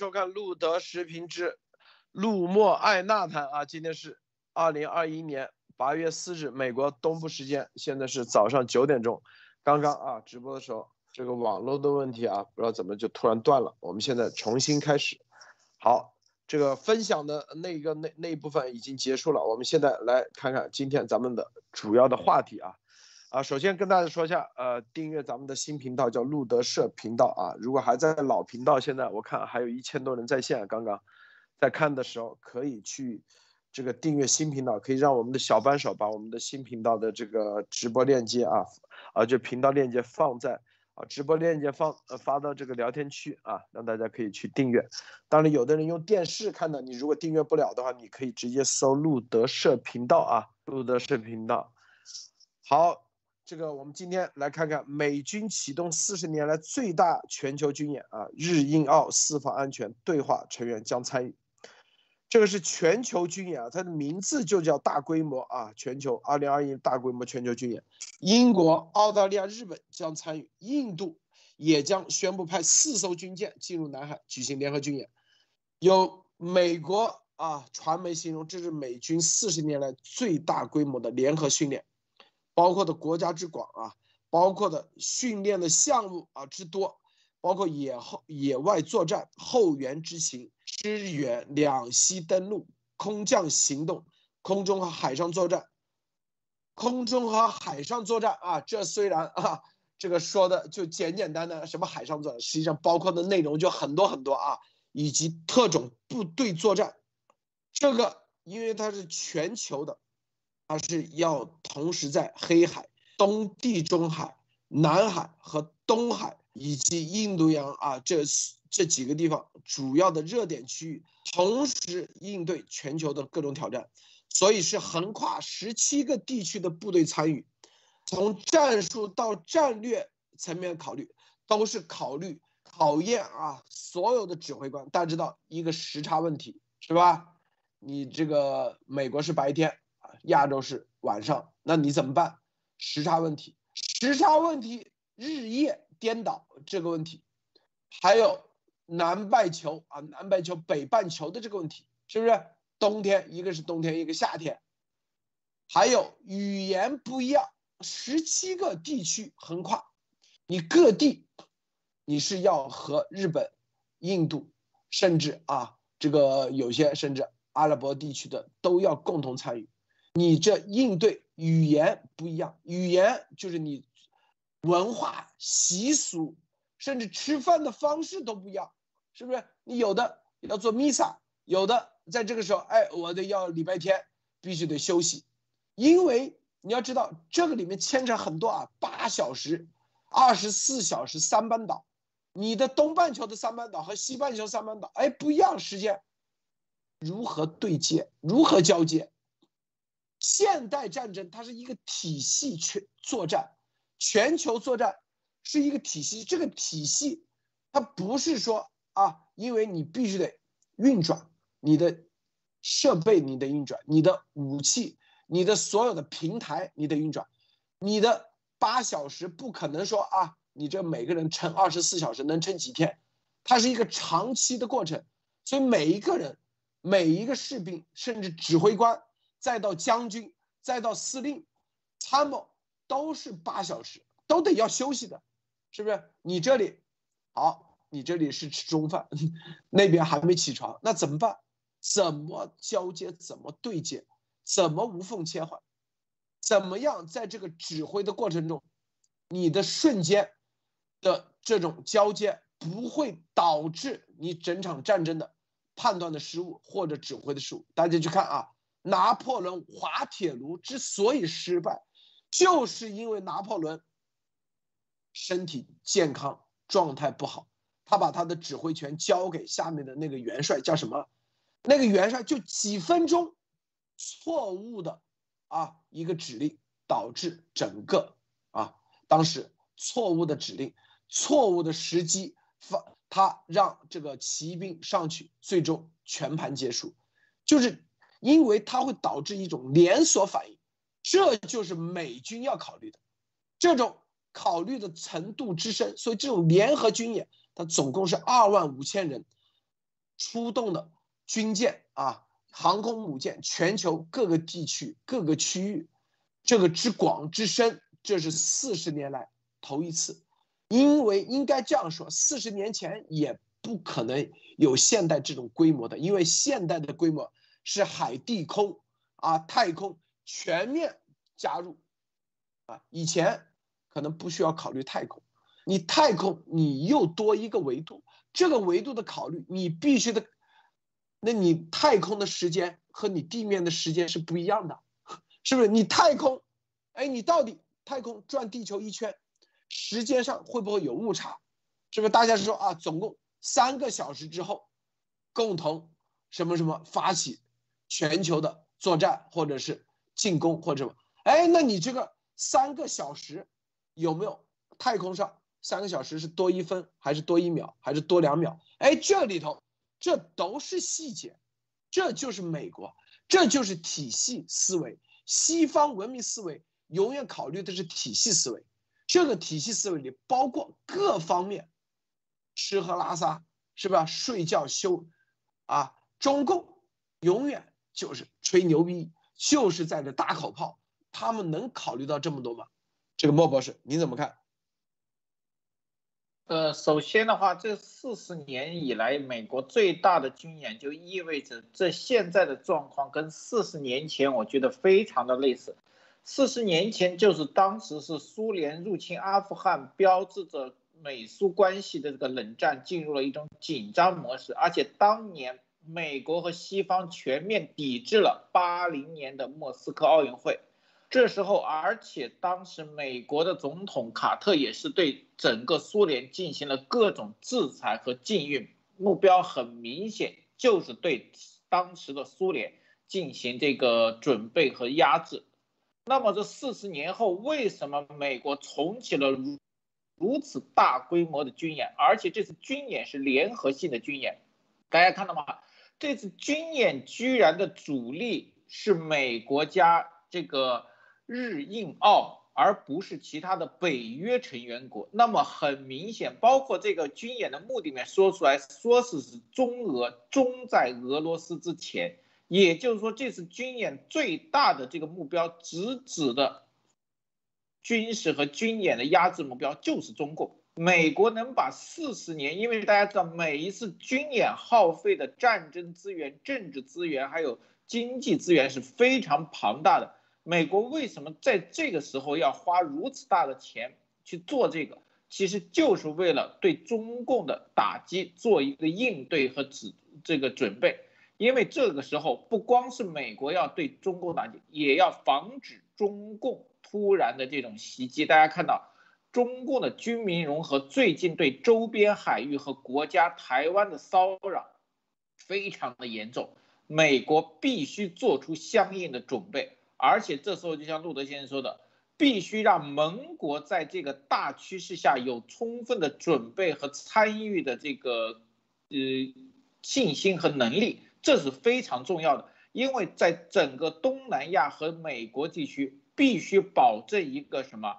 收看路德时评之路莫艾纳谈啊，今天是二零二一年八月四日，美国东部时间，现在是早上九点钟。刚刚啊，直播的时候这个网络的问题啊，不知道怎么就突然断了。我们现在重新开始。好，这个分享的那一个那那一部分已经结束了，我们现在来看看今天咱们的主要的话题啊。啊，首先跟大家说一下，呃，订阅咱们的新频道叫路德社频道啊。如果还在老频道，现在我看还有一千多人在线，刚刚在看的时候可以去这个订阅新频道，可以让我们的小扳手把我们的新频道的这个直播链接啊，啊，就频道链接放在啊，直播链接放呃发到这个聊天区啊，让大家可以去订阅。当然，有的人用电视看的，你如果订阅不了的话，你可以直接搜路德社频道啊，路德社频道。好。这个我们今天来看看美军启动四十年来最大全球军演啊，日印澳四方安全对话成员将参与。这个是全球军演啊，它的名字就叫大规模啊，全球二零二一大规模全球军演。英国、澳大利亚、日本将参与，印度也将宣布派四艘军舰进入南海举行联合军演。有美国啊传媒形容这是美军四十年来最大规模的联合训练。包括的国家之广啊，包括的训练的项目啊之多，包括野后野外作战、后援之行、支援两栖登陆、空降行动、空中和海上作战、空中和海上作战啊。这虽然啊，这个说的就简简单单，什么海上作战，实际上包括的内容就很多很多啊，以及特种部队作战，这个因为它是全球的。它是要同时在黑海、东地中海、南海和东海以及印度洋啊这这几个地方主要的热点区域，同时应对全球的各种挑战，所以是横跨十七个地区的部队参与，从战术到战略层面考虑，都是考虑考验啊所有的指挥官。大家知道一个时差问题是吧？你这个美国是白天。亚洲是晚上，那你怎么办？时差问题，时差问题，日夜颠倒这个问题，还有南半球啊，南半球北半球的这个问题，是不是？冬天一个是冬天，一个夏天，还有语言不一样，十七个地区横跨，你各地你是要和日本、印度，甚至啊，这个有些甚至阿拉伯地区的都要共同参与。你这应对语言不一样，语言就是你文化习俗，甚至吃饭的方式都不一样，是不是？你有的要做弥撒，有的在这个时候，哎，我得要礼拜天必须得休息，因为你要知道这个里面牵扯很多啊，八小时、二十四小时三班倒，你的东半球的三班倒和西半球三班倒，哎，不一样时间，如何对接，如何交接？现代战争它是一个体系全作战，全球作战是一个体系。这个体系它不是说啊，因为你必须得运转你的设备，你的运转你的武器，你的所有的平台，你的运转，你的八小时不可能说啊，你这每个人撑二十四小时能撑几天？它是一个长期的过程，所以每一个人，每一个士兵，甚至指挥官。再到将军，再到司令、参谋，都是八小时，都得要休息的，是不是？你这里好，你这里是吃中饭，那边还没起床，那怎么办？怎么交接？怎么对接？怎么无缝切换？怎么样在这个指挥的过程中，你的瞬间的这种交接不会导致你整场战争的判断的失误或者指挥的失误？大家去看啊。拿破仑滑铁卢之所以失败，就是因为拿破仑身体健康状态不好，他把他的指挥权交给下面的那个元帅，叫什么？那个元帅就几分钟错误的啊一个指令，导致整个啊当时错误的指令、错误的时机，发他让这个骑兵上去，最终全盘结束，就是。因为它会导致一种连锁反应，这就是美军要考虑的，这种考虑的程度之深。所以这种联合军演，它总共是二万五千人，出动的军舰啊，航空母舰，全球各个地区、各个区域，这个之广之深，这是四十年来头一次。因为应该这样说，四十年前也不可能有现代这种规模的，因为现代的规模是海地空啊，太空全面加入啊，以前可能不需要考虑太空，你太空你又多一个维度。这个维度的考虑，你必须的，那你太空的时间和你地面的时间是不一样的，是不是？你太空，哎，你到底太空转地球一圈，时间上会不会有误差？是不是？大家是说啊，总共三个小时之后，共同什么什么发起全球的作战，或者是进攻，或者什么？哎，那你这个三个小时有没有太空上？三个小时是多一分还是多一秒还是多两秒？哎，这里头这都是细节，这就是美国，这就是体系思维。西方文明思维永远考虑的是体系思维，这个体系思维里包括各方面，吃喝拉撒是吧？睡觉休，啊，中共永远就是吹牛逼，就是在这打口炮，他们能考虑到这么多吗？这个莫博士你怎么看？呃，首先的话，这四十年以来，美国最大的军演就意味着这现在的状况跟四十年前我觉得非常的类似。四十年前就是当时是苏联入侵阿富汗，标志着美苏关系的这个冷战进入了一种紧张模式，而且当年美国和西方全面抵制了八零年的莫斯科奥运会。这时候，而且当时美国的总统卡特也是对整个苏联进行了各种制裁和禁运，目标很明显，就是对当时的苏联进行这个准备和压制。那么这四十年后，为什么美国重启了如如此大规模的军演？而且这次军演是联合性的军演，大家看到吗？这次军演居然的主力是美国加这个。日印澳，而不是其他的北约成员国。那么很明显，包括这个军演的目的面说出来，说是是中俄，中在俄罗斯之前。也就是说，这次军演最大的这个目标，直指的军事和军演的压制目标就是中共。美国能把四十年，因为大家知道，每一次军演耗费的战争资源、政治资源还有经济资源是非常庞大的。美国为什么在这个时候要花如此大的钱去做这个？其实就是为了对中共的打击做一个应对和指这个准备。因为这个时候不光是美国要对中共打击，也要防止中共突然的这种袭击。大家看到，中共的军民融合最近对周边海域和国家台湾的骚扰非常的严重，美国必须做出相应的准备。而且这时候，就像路德先生说的，必须让盟国在这个大趋势下有充分的准备和参与的这个呃信心和能力，这是非常重要的。因为在整个东南亚和美国地区，必须保证一个什么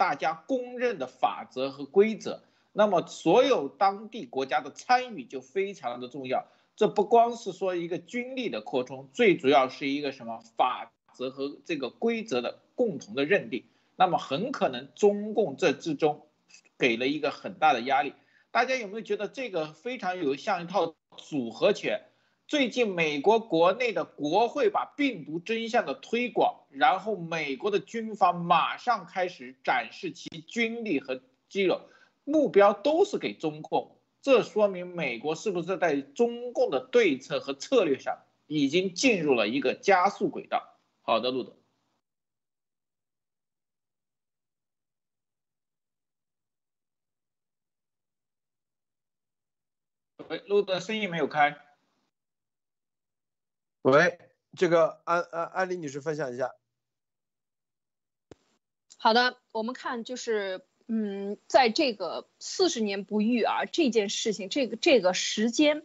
大家公认的法则和规则。那么，所有当地国家的参与就非常的重要。这不光是说一个军力的扩充，最主要是一个什么法。则和这个规则的共同的认定，那么很可能中共这之中给了一个很大的压力。大家有没有觉得这个非常有像一套组合拳？最近美国国内的国会把病毒真相的推广，然后美国的军方马上开始展示其军力和肌肉，目标都是给中共。这说明美国是不是在中共的对策和策略上已经进入了一个加速轨道？好的，路德。喂，路德，声音没有开。喂，这个安安安丽女士分享一下。好的，我们看就是，嗯，在这个四十年不遇啊这件事情，这个这个时间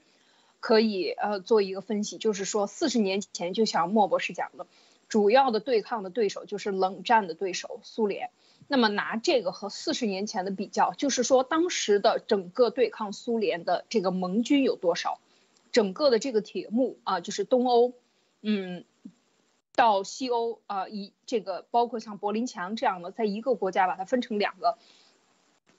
可以呃做一个分析，就是说四十年前，就像莫博士讲的。主要的对抗的对手就是冷战的对手苏联。那么拿这个和四十年前的比较，就是说当时的整个对抗苏联的这个盟军有多少？整个的这个铁幕啊，就是东欧，嗯，到西欧啊，以这个包括像柏林墙这样的，在一个国家把它分成两个，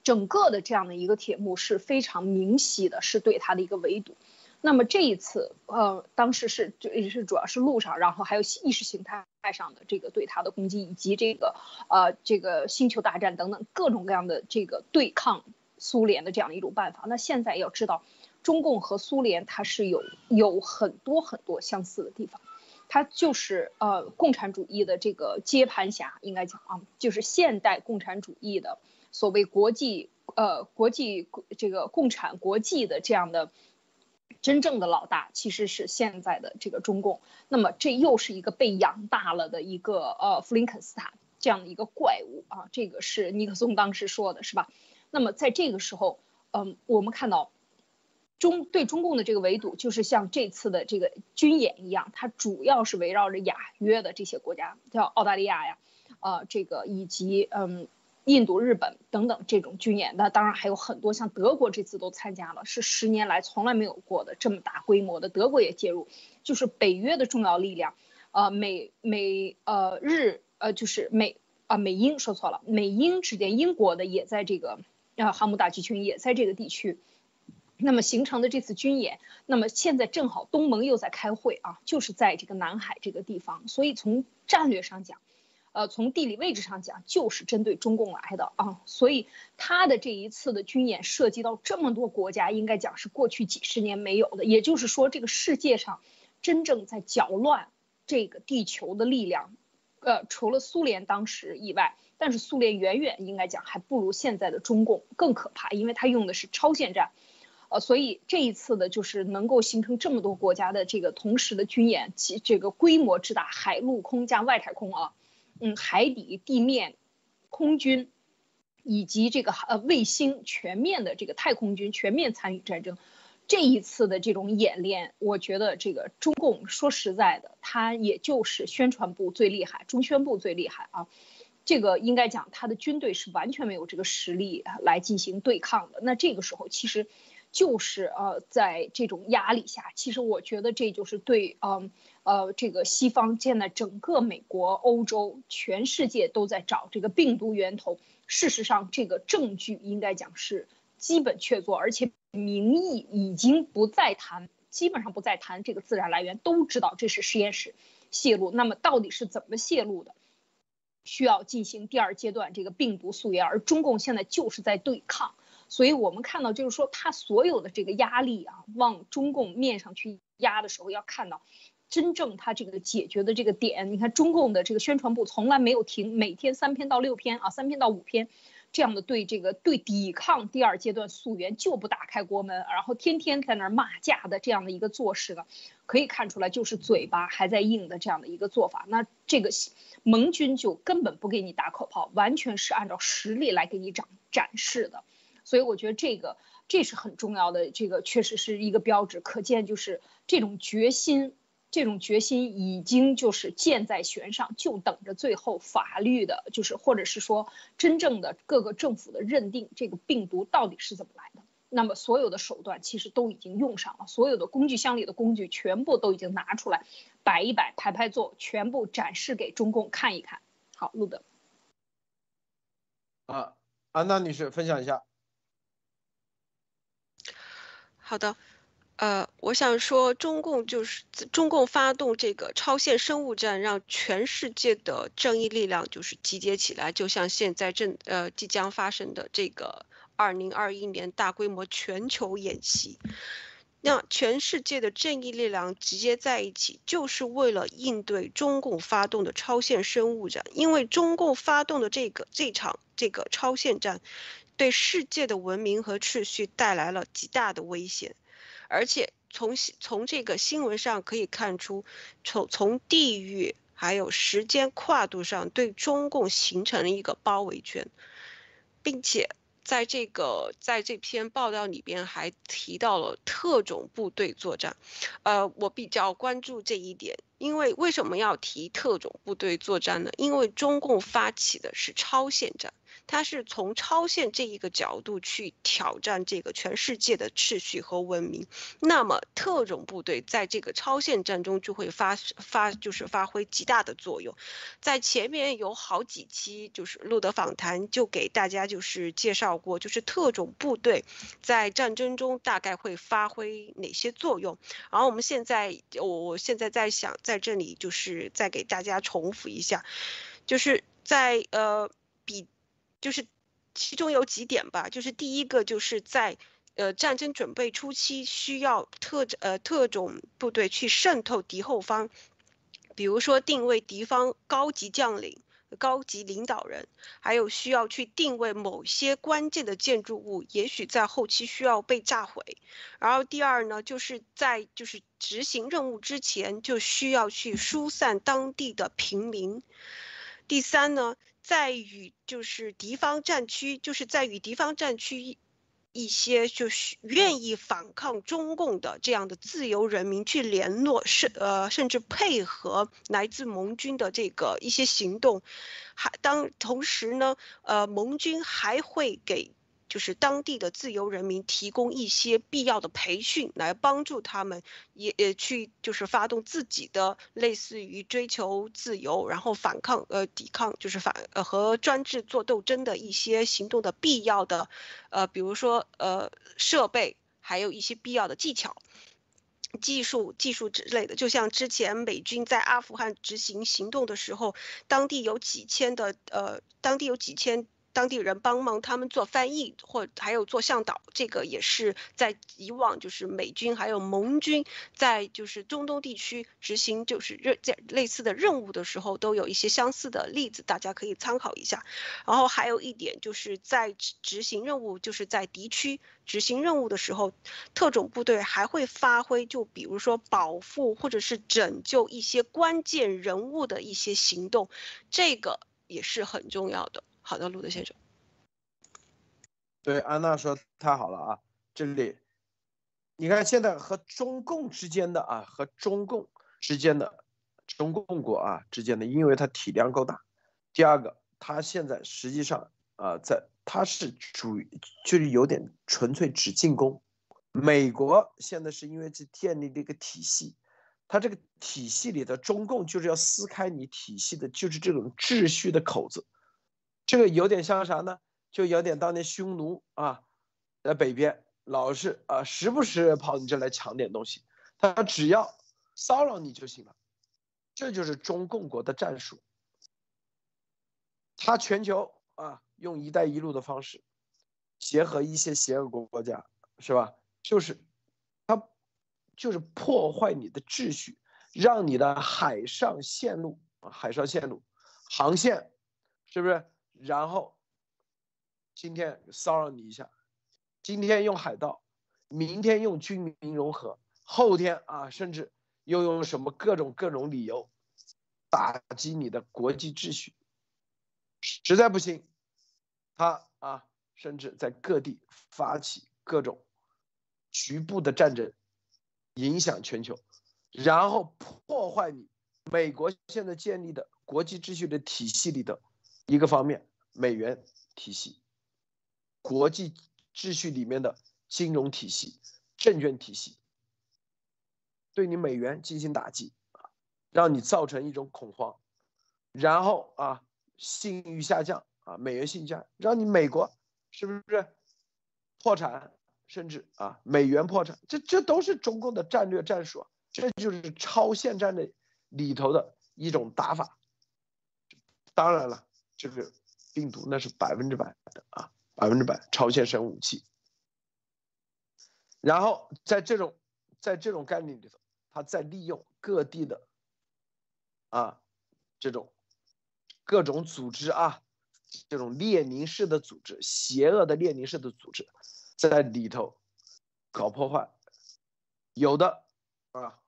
整个的这样的一个铁幕是非常明晰的，是对它的一个围堵。那么这一次，呃，当时是就也是主要是路上，然后还有意识形态上的这个对它的攻击，以及这个呃这个星球大战等等各种各样的这个对抗苏联的这样的一种办法。那现在要知道，中共和苏联它是有有很多很多相似的地方，它就是呃共产主义的这个接盘侠，应该讲啊，就是现代共产主义的所谓国际呃国际这个共产国际的这样的。真正的老大其实是现在的这个中共，那么这又是一个被养大了的一个呃弗林肯斯坦这样的一个怪物啊，这个是尼克松当时说的是吧？那么在这个时候，嗯，我们看到中对中共的这个围堵，就是像这次的这个军演一样，它主要是围绕着亚约的这些国家，叫澳大利亚呀，呃，这个以及嗯。印度、日本等等这种军演，那当然还有很多，像德国这次都参加了，是十年来从来没有过的这么大规模的，德国也介入，就是北约的重要力量，呃，美美呃日呃就是美啊美英说错了，美英之间，英国的也在这个啊航母打击群也在这个地区，那么形成的这次军演，那么现在正好东盟又在开会啊，就是在这个南海这个地方，所以从战略上讲。呃，从地理位置上讲，就是针对中共来的啊，所以他的这一次的军演涉及到这么多国家，应该讲是过去几十年没有的。也就是说，这个世界上真正在搅乱这个地球的力量，呃，除了苏联当时以外，但是苏联远远应该讲还不如现在的中共更可怕，因为它用的是超限战，呃，所以这一次的就是能够形成这么多国家的这个同时的军演，其这个规模之大，海陆空加外太空啊。嗯，海底、地面、空军，以及这个呃卫星全面的这个太空军全面参与战争，这一次的这种演练，我觉得这个中共说实在的，他也就是宣传部最厉害，中宣部最厉害啊，这个应该讲他的军队是完全没有这个实力来进行对抗的。那这个时候其实。就是呃，在这种压力下，其实我觉得这就是对，嗯，呃，这个西方现在整个美国、欧洲、全世界都在找这个病毒源头。事实上，这个证据应该讲是基本确凿，而且民意已经不再谈，基本上不再谈这个自然来源，都知道这是实验室泄露。那么到底是怎么泄露的？需要进行第二阶段这个病毒溯源，而中共现在就是在对抗。所以我们看到，就是说，他所有的这个压力啊，往中共面上去压的时候，要看到，真正他这个解决的这个点。你看，中共的这个宣传部从来没有停，每天三篇到六篇啊，三篇到五篇，这样的对这个对抵抗第二阶段溯源就不打开国门，然后天天在那儿骂架的这样的一个做事呢，可以看出来就是嘴巴还在硬的这样的一个做法。那这个盟军就根本不给你打口炮，完全是按照实力来给你展展示的。所以我觉得这个这是很重要的，这个确实是一个标志，可见就是这种决心，这种决心已经就是箭在弦上，就等着最后法律的，就是或者是说真正的各个政府的认定，这个病毒到底是怎么来的。那么所有的手段其实都已经用上了，所有的工具箱里的工具全部都已经拿出来，摆一摆，排排坐，全部展示给中共看一看。好，录的。啊，安娜女士分享一下。好的，呃，我想说，中共就是中共发动这个超限生物战，让全世界的正义力量就是集结起来，就像现在正呃即将发生的这个二零二一年大规模全球演习，那全世界的正义力量集结在一起，就是为了应对中共发动的超限生物战，因为中共发动的这个这场这个超限战。对世界的文明和秩序带来了极大的危险，而且从从这个新闻上可以看出，从从地域还有时间跨度上，对中共形成了一个包围圈，并且在这个在这篇报道里边还提到了特种部队作战，呃，我比较关注这一点，因为为什么要提特种部队作战呢？因为中共发起的是超限战。它是从超限这一个角度去挑战这个全世界的秩序和文明，那么特种部队在这个超限战中就会发发就是发挥极大的作用。在前面有好几期就是录的访谈，就给大家就是介绍过，就是特种部队在战争中大概会发挥哪些作用。然后我们现在我我现在在想在这里就是再给大家重复一下，就是在呃比。就是其中有几点吧，就是第一个就是在呃战争准备初期需要特呃特种部队去渗透敌后方，比如说定位敌方高级将领、高级领导人，还有需要去定位某些关键的建筑物，也许在后期需要被炸毁。然后第二呢，就是在就是执行任务之前就需要去疏散当地的平民。第三呢。在与就是敌方战区，就是在与敌方战区一些就是愿意反抗中共的这样的自由人民去联络，甚呃甚至配合来自盟军的这个一些行动，还当同时呢，呃盟军还会给。就是当地的自由人民提供一些必要的培训，来帮助他们也也去就是发动自己的类似于追求自由，然后反抗呃抵抗就是反呃和专制做斗争的一些行动的必要的，呃比如说呃设备，还有一些必要的技巧、技术技术之类的。就像之前美军在阿富汗执行行动的时候，当地有几千的呃当地有几千。当地人帮忙他们做翻译，或还有做向导，这个也是在以往就是美军还有盟军在就是中东地区执行就是任在类似的任务的时候，都有一些相似的例子，大家可以参考一下。然后还有一点就是在执行任务，就是在敌区执行任务的时候，特种部队还会发挥，就比如说保护或者是拯救一些关键人物的一些行动，这个也是很重要的。好的，路德先生。对，安娜说太好了啊！这里，你看现在和中共之间的啊，和中共之间的中共国啊之间的，因为它体量够大。第二个，它现在实际上啊，在它是主就是有点纯粹只进攻。美国现在是因为这建立了一个体系，它这个体系里的中共就是要撕开你体系的，就是这种秩序的口子。这个有点像啥呢？就有点当年匈奴啊，在北边老是啊，时不时跑你这来抢点东西，他只要骚扰你就行了。这就是中共国的战术。他全球啊，用“一带一路”的方式，结合一些邪恶国家，是吧？就是他就是破坏你的秩序，让你的海上线路啊，海上线路航线，是不是？然后，今天骚扰你一下，今天用海盗，明天用军民融合，后天啊，甚至又用什么各种各种理由打击你的国际秩序，实在不行，他啊，甚至在各地发起各种局部的战争，影响全球，然后破坏你美国现在建立的国际秩序的体系里的。一个方面，美元体系、国际秩序里面的金融体系、证券体系，对你美元进行打击啊，让你造成一种恐慌，然后啊，信誉下降啊，美元信誉下降，让你美国是不是破产，甚至啊，美元破产，这这都是中共的战略战术，这就是超限战的里头的一种打法。当然了。这个病毒那是百分之百的啊，百分之百超限生武器。然后在这种在这种概念里头，他在利用各地的啊这种各种组织啊，这种列宁式的组织，邪恶的列宁式的组织，在里头搞破坏。有的啊，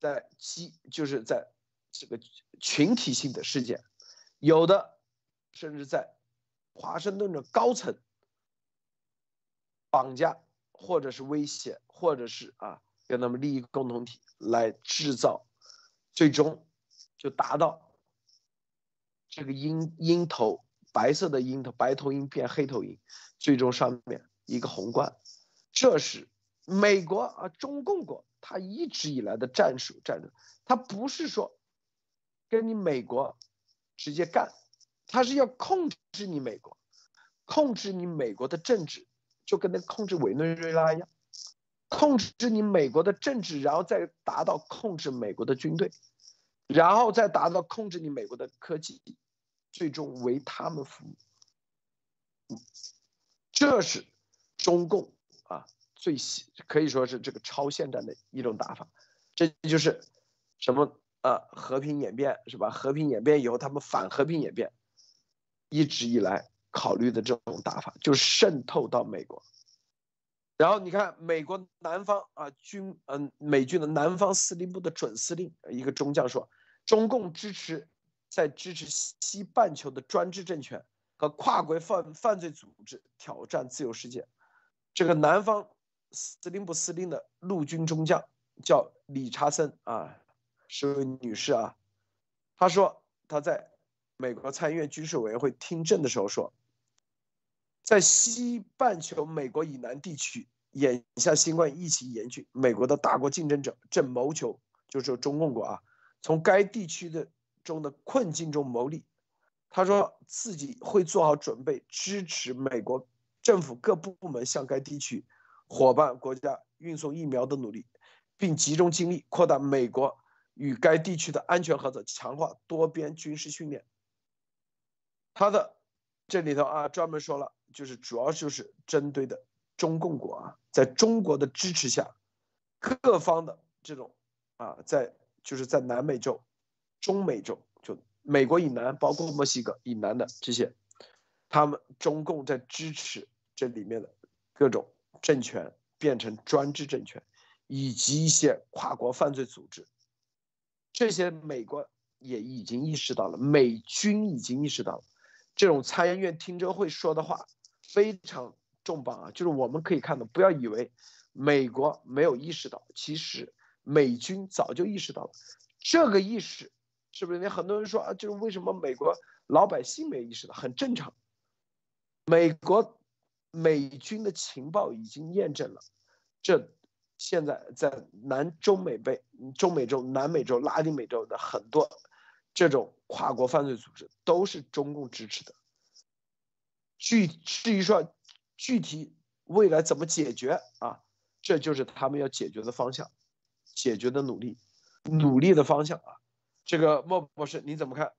在基就是在这个群体性的事件，有的。甚至在华盛顿的高层绑架，或者是威胁，或者是啊跟他们利益共同体来制造，最终就达到这个鹰鹰头白色的鹰头白头鹰变黑头鹰，最终上面一个红冠，这是美国啊中共国他一直以来的战术战略，他不是说跟你美国直接干，他是要控制你美国，控制你美国的政治，就跟那控制委内瑞拉一样。控制你美国的政治，然后再达到控制美国的军队，然后再达到控制你美国的科技，最终为他们服务。这是中共啊最可以说是这个超限战的一种打法。这就是什么啊和平演变是吧？和平演变以后，他们反和平演变，一直以来考虑的这种打法，就渗透到美国。然后你看，美国南方啊军，嗯，美军的南方司令部的准司令一个中将说，中共支持在支持西半球的专制政权和跨国犯犯罪组织挑战自由世界。这个南方司令部司令的陆军中将叫理查森啊，是位女士啊，她说她在美国参议院军事委员会听证的时候说。在西半球美国以南地区，眼下新冠疫情严峻，美国的大国竞争者正谋求，就是中共国啊，从该地区的中的困境中牟利。他说自己会做好准备，支持美国政府各部门向该地区伙伴国家运送疫苗的努力，并集中精力扩大美国与该地区的安全合作，强化多边军事训练。他的这里头啊，专门说了。就是主要就是针对的中共国啊，在中国的支持下，各方的这种啊，在就是在南美洲、中美洲，就美国以南，包括墨西哥以南的这些，他们中共在支持这里面的各种政权变成专制政权，以及一些跨国犯罪组织，这些美国也已经意识到了，美军已经意识到了，这种参议院听证会说的话。非常重磅啊！就是我们可以看到，不要以为美国没有意识到，其实美军早就意识到了。这个意识是不是？你很多人说啊，就是为什么美国老百姓没意识到？很正常。美国美军的情报已经验证了，这现在在南中美北、中美洲、南美洲、拉丁美洲的很多这种跨国犯罪组织都是中共支持的。具至于说具体未来怎么解决啊，这就是他们要解决的方向，解决的努力，努力的方向啊。这个莫博士你怎么看？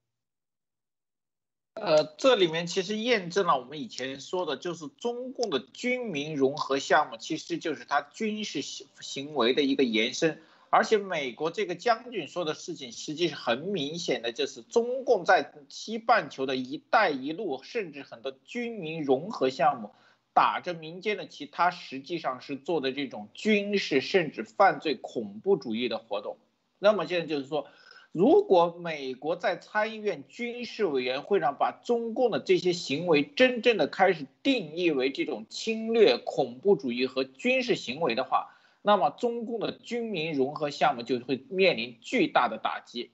呃，这里面其实验证了我们以前说的，就是中共的军民融合项目，其实就是它军事行行为的一个延伸。而且美国这个将军说的事情，实际是很明显的，就是中共在西半球的一带一路，甚至很多军民融合项目，打着民间的旗，它实际上是做的这种军事甚至犯罪恐怖主义的活动。那么现在就是说，如果美国在参议院军事委员会上把中共的这些行为真正的开始定义为这种侵略恐怖主义和军事行为的话，那么，中共的军民融合项目就会面临巨大的打击，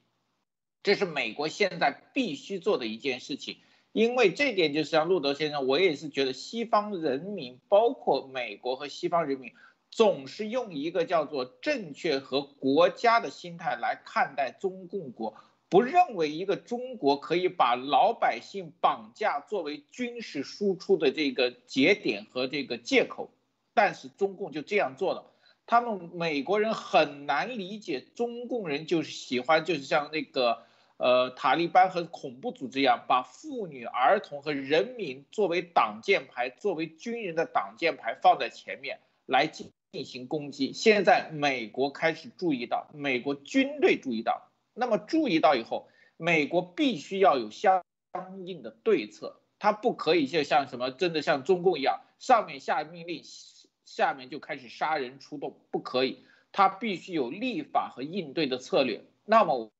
这是美国现在必须做的一件事情。因为这点，就是像路德先生，我也是觉得西方人民，包括美国和西方人民，总是用一个叫做正确和国家的心态来看待中共国，不认为一个中国可以把老百姓绑架作为军事输出的这个节点和这个借口，但是中共就这样做了。他们美国人很难理解中共人就是喜欢就是像那个呃塔利班和恐怖组织一样，把妇女、儿童和人民作为挡箭牌，作为军人的挡箭牌放在前面来进进行攻击。现在美国开始注意到，美国军队注意到，那么注意到以后，美国必须要有相应的对策，他不可以就像什么真的像中共一样，上面下命令。下面就开始杀人出动，不可以，他必须有立法和应对的策略。那么，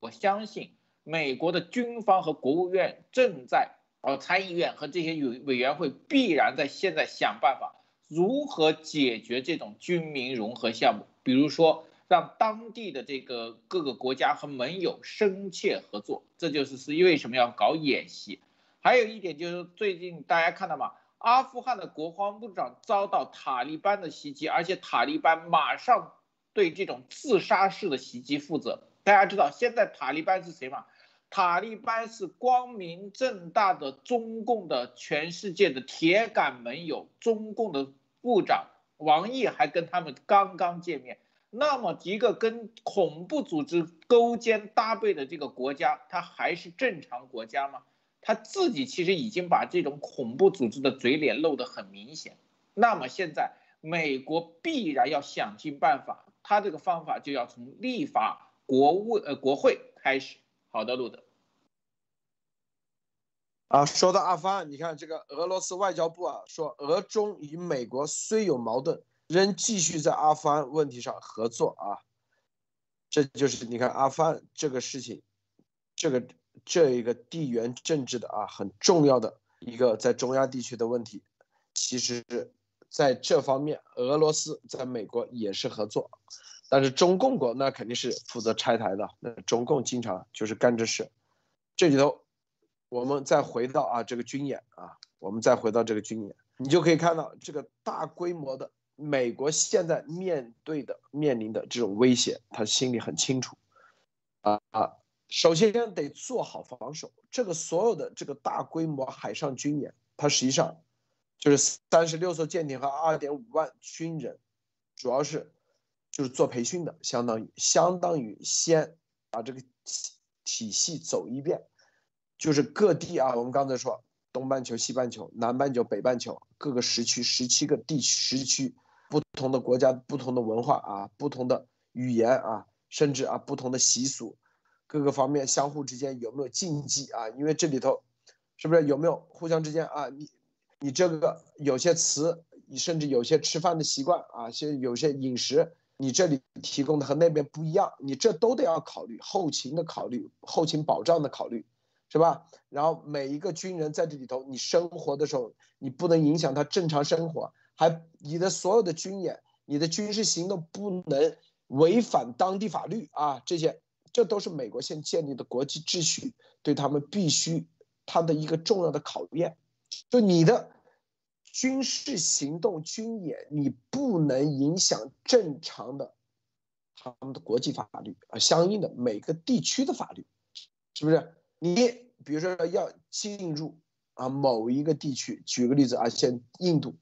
我相信美国的军方和国务院正在，呃，参议院和这些委委员会必然在现在想办法如何解决这种军民融合项目。比如说，让当地的这个各个国家和盟友深切合作。这就是是为什么要搞演习。还有一点就是最近大家看到吗？阿富汗的国防部长遭到塔利班的袭击，而且塔利班马上对这种自杀式的袭击负责。大家知道现在塔利班是谁吗？塔利班是光明正大的中共的全世界的铁杆盟友，中共的部长王毅还跟他们刚刚见面。那么一个跟恐怖组织勾肩搭背的这个国家，它还是正常国家吗？他自己其实已经把这种恐怖组织的嘴脸露得很明显。那么现在美国必然要想尽办法，他这个方法就要从立法。国务呃，国会开始。好的，路德。啊，说到阿富汗，你看这个俄罗斯外交部啊，说俄中与美国虽有矛盾，仍继续在阿富汗问题上合作啊。这就是你看阿富汗这个事情，这个这一个地缘政治的啊很重要的一个在中亚地区的问题，其实在这方面，俄罗斯在美国也是合作。但是中共国那肯定是负责拆台的，那中共经常就是干这事。这里头，我们再回到啊这个军演啊，我们再回到这个军演，你就可以看到这个大规模的美国现在面对的面临的这种威胁，他心里很清楚。啊啊，首先得做好防守。这个所有的这个大规模海上军演，它实际上就是三十六艘舰艇和二点五万军人，主要是。就是做培训的，相当于相当于先把这个体系走一遍，就是各地啊，我们刚才说东半球、西半球、南半球、北半球各个时区十七个地区时区，不同的国家、不同的文化啊、不同的语言啊，甚至啊不同的习俗，各个方面相互之间有没有禁忌啊？因为这里头是不是有没有互相之间啊？你你这个有些词，你甚至有些吃饭的习惯啊，些有些饮食。你这里提供的和那边不一样，你这都得要考虑后勤的考虑，后勤保障的考虑，是吧？然后每一个军人在这里头，你生活的时候，你不能影响他正常生活，还你的所有的军演，你的军事行动不能违反当地法律啊，这些这都是美国现建立的国际秩序，对他们必须他的一个重要的考验，就你的。军事行动、军演，你不能影响正常的他们的国际法律啊，相应的每个地区的法律，是不是？你比如说要进入啊某一个地区，举个例子啊，像印度，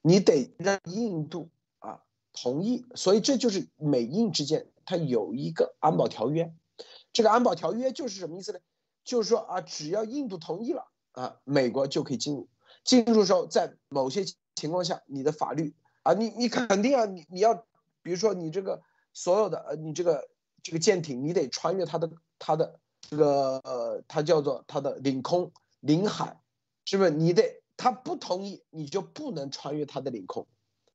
你得让印度啊同意，所以这就是美印之间它有一个安保条约。这个安保条约就是什么意思呢？就是说啊，只要印度同意了啊，美国就可以进入。进入的时候，在某些情况下，你的法律啊，你你肯定啊，你你要，比如说你这个所有的呃，你这个这个舰艇，你得穿越它的它的这个呃，它叫做它的领空领海，是不是？你得他不同意，你就不能穿越它的领空。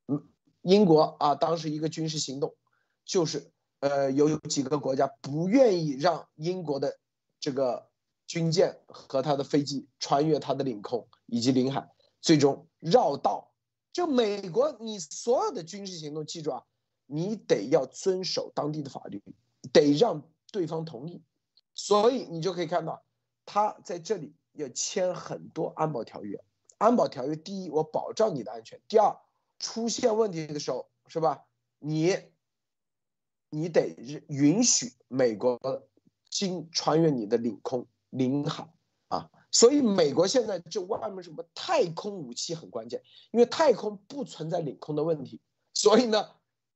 嗯，英国啊，当时一个军事行动，就是呃，有几个国家不愿意让英国的这个。军舰和他的飞机穿越他的领空以及领海，最终绕道。就美国，你所有的军事行动，记住啊，你得要遵守当地的法律，得让对方同意。所以你就可以看到，他在这里要签很多安保条约。安保条约，第一，我保障你的安全；第二，出现问题的时候，是吧？你，你得允许美国经穿越你的领空。领海啊，所以美国现在就外面什么太空武器很关键，因为太空不存在领空的问题，所以呢，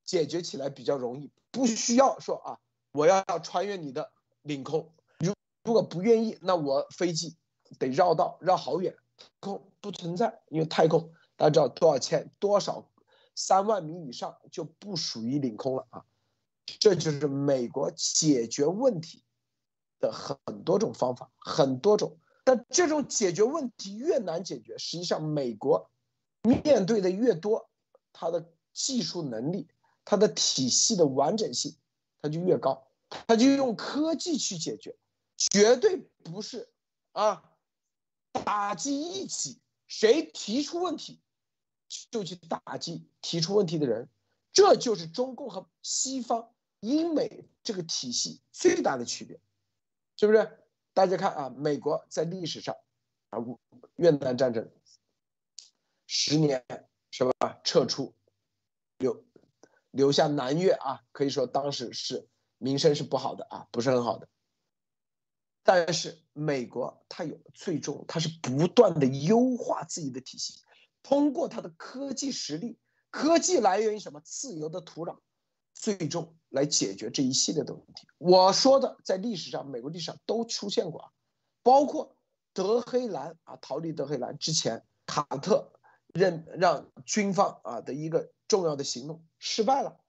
解决起来比较容易，不需要说啊，我要要穿越你的领空，如如果不愿意，那我飞机得绕道绕好远，空不存在，因为太空大家知道多少千多少三万米以上就不属于领空了啊，这就是美国解决问题。的很多种方法，很多种，但这种解决问题越难解决，实际上美国面对的越多，它的技术能力、它的体系的完整性，它就越高，它就用科技去解决，绝对不是啊打击一己，谁提出问题就去打击提出问题的人，这就是中共和西方英美这个体系最大的区别，是不是？大家看啊，美国在历史上啊，越南战争十年是吧？撤出留留下南越啊，可以说当时是名声是不好的啊，不是很好的。但是美国它有最终，它是不断的优化自己的体系，通过它的科技实力，科技来源于什么？自由的土壤。最终来解决这一系列的问题。我说的在历史上，美国历史上都出现过啊，包括德黑兰啊，逃离德黑兰之前，卡特任让军方啊的一个重要的行动失败了，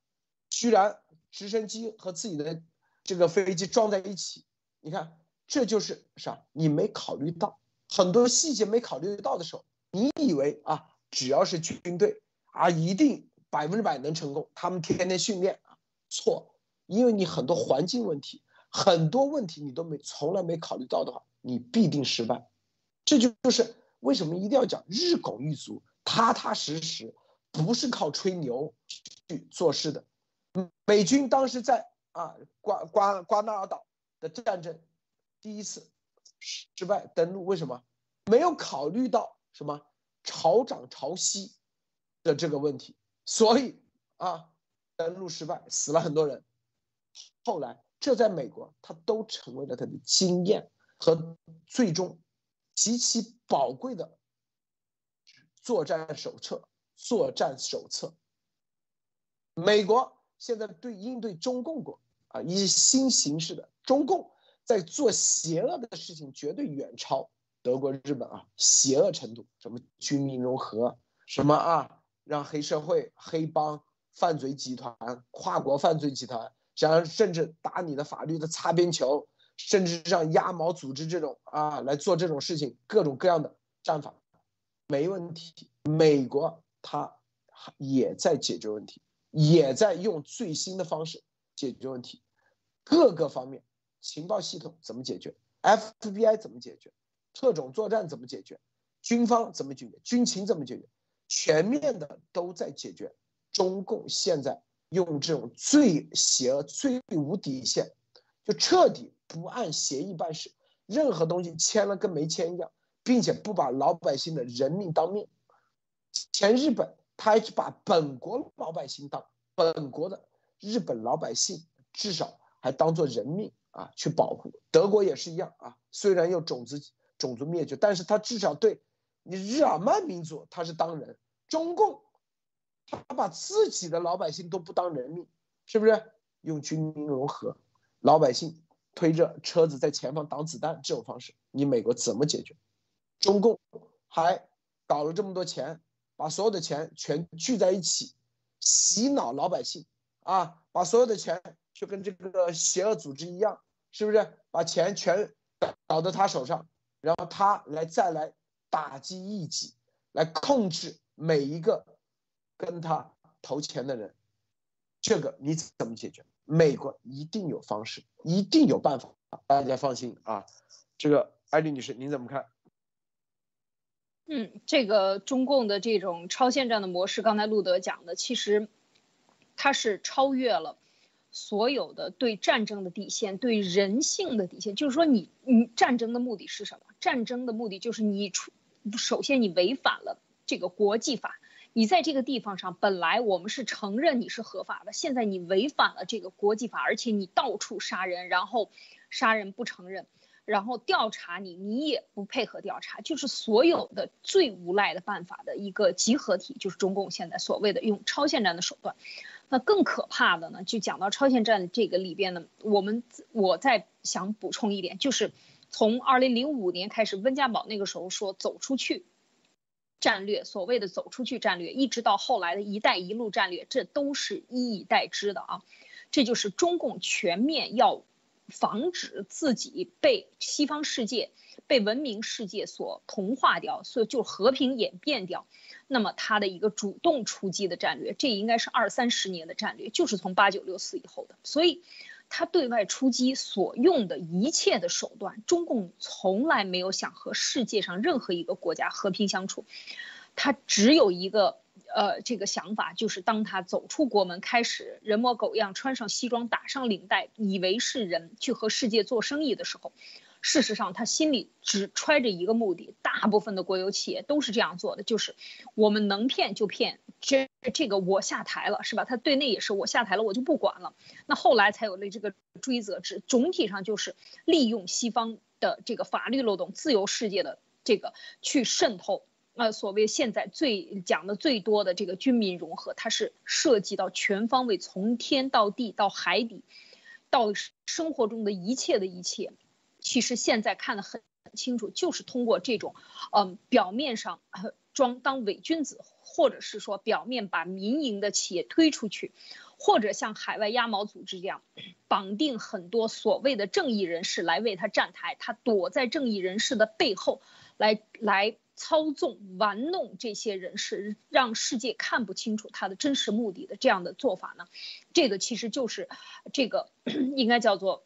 居然直升机和自己的这个飞机撞在一起。你看，这就是啥？你没考虑到很多细节，没考虑到的时候，你以为啊，只要是军队啊，一定。百分之百能成功，他们天天训练啊，错，因为你很多环境问题，很多问题你都没从来没考虑到的话，你必定失败。这就就是为什么一定要讲日拱一卒，踏踏实实，不是靠吹牛去做事的。美军当时在啊瓜瓜瓜纳尔岛的战争第一次失败登陆，为什么没有考虑到什么潮涨潮汐的这个问题？所以啊，登陆失败，死了很多人。后来，这在美国，它都成为了他的经验和最终极其宝贵的作战手册。作战手册。美国现在对应对中共国啊，以新形式的中共在做邪恶的事情，绝对远超德国、日本啊，邪恶程度，什么军民融合，什么啊。让黑社会、黑帮、犯罪集团、跨国犯罪集团，想甚至打你的法律的擦边球，甚至让鸭毛组织这种啊来做这种事情，各种各样的战法，没问题。美国他也在解决问题，也在用最新的方式解决问题，各个方面，情报系统怎么解决，FBI 怎么解决，特种作战怎么解决，军方怎么解决，军情怎么解决。全面的都在解决，中共现在用这种最邪恶、最无底线，就彻底不按协议办事，任何东西签了跟没签一样，并且不把老百姓的人命当命。前日本他还把本国老百姓当本国的日本老百姓，至少还当做人命啊去保护。德国也是一样啊，虽然有种族种族灭绝，但是他至少对。你日耳曼民族他是当人，中共他把自己的老百姓都不当人命，是不是？用军民融合，老百姓推着车子在前方挡子弹这种方式，你美国怎么解决？中共还搞了这么多钱，把所有的钱全聚在一起，洗脑老百姓啊，把所有的钱就跟这个邪恶组织一样，是不是？把钱全搞到他手上，然后他来再来。打击异己，来控制每一个跟他投钱的人，这个你怎么解决？美国一定有方式，一定有办法，大家放心啊。这个艾丽女士，您怎么看？嗯，这个中共的这种超限战的模式，刚才路德讲的，其实它是超越了。所有的对战争的底线，对人性的底线，就是说，你你战争的目的是什么？战争的目的就是你出，首先你违反了这个国际法，你在这个地方上本来我们是承认你是合法的，现在你违反了这个国际法，而且你到处杀人，然后杀人不承认，然后调查你，你也不配合调查，就是所有的最无赖的办法的一个集合体，就是中共现在所谓的用超限战的手段。那更可怕的呢，就讲到超限战这个里边呢，我们我再想补充一点，就是从二零零五年开始，温家宝那个时候说走出去战略，所谓的走出去战略，一直到后来的一带一路战略，这都是一以待之的啊，这就是中共全面要防止自己被西方世界、被文明世界所同化掉，所以就和平演变掉。那么它的一个主动出击的战略，这应该是二三十年的战略，就是从八九六四以后的。所以，他对外出击所用的一切的手段，中共从来没有想和世界上任何一个国家和平相处，他只有一个呃这个想法，就是当他走出国门，开始人模狗样，穿上西装，打上领带，以为是人去和世界做生意的时候。事实上，他心里只揣着一个目的。大部分的国有企业都是这样做的，就是我们能骗就骗，这这个我下台了，是吧？他对内也是我下台了，我就不管了。那后来才有了这个追责制，总体上就是利用西方的这个法律漏洞、自由世界的这个去渗透。呃，所谓现在最讲的最多的这个军民融合，它是涉及到全方位，从天到地到海底，到生活中的一切的一切。其实现在看得很清楚，就是通过这种，嗯，表面上装当伪君子，或者是说表面把民营的企业推出去，或者像海外鸭毛组织这样，绑定很多所谓的正义人士来为他站台，他躲在正义人士的背后，来来操纵玩弄这些人士，让世界看不清楚他的真实目的的这样的做法呢？这个其实就是这个 应该叫做。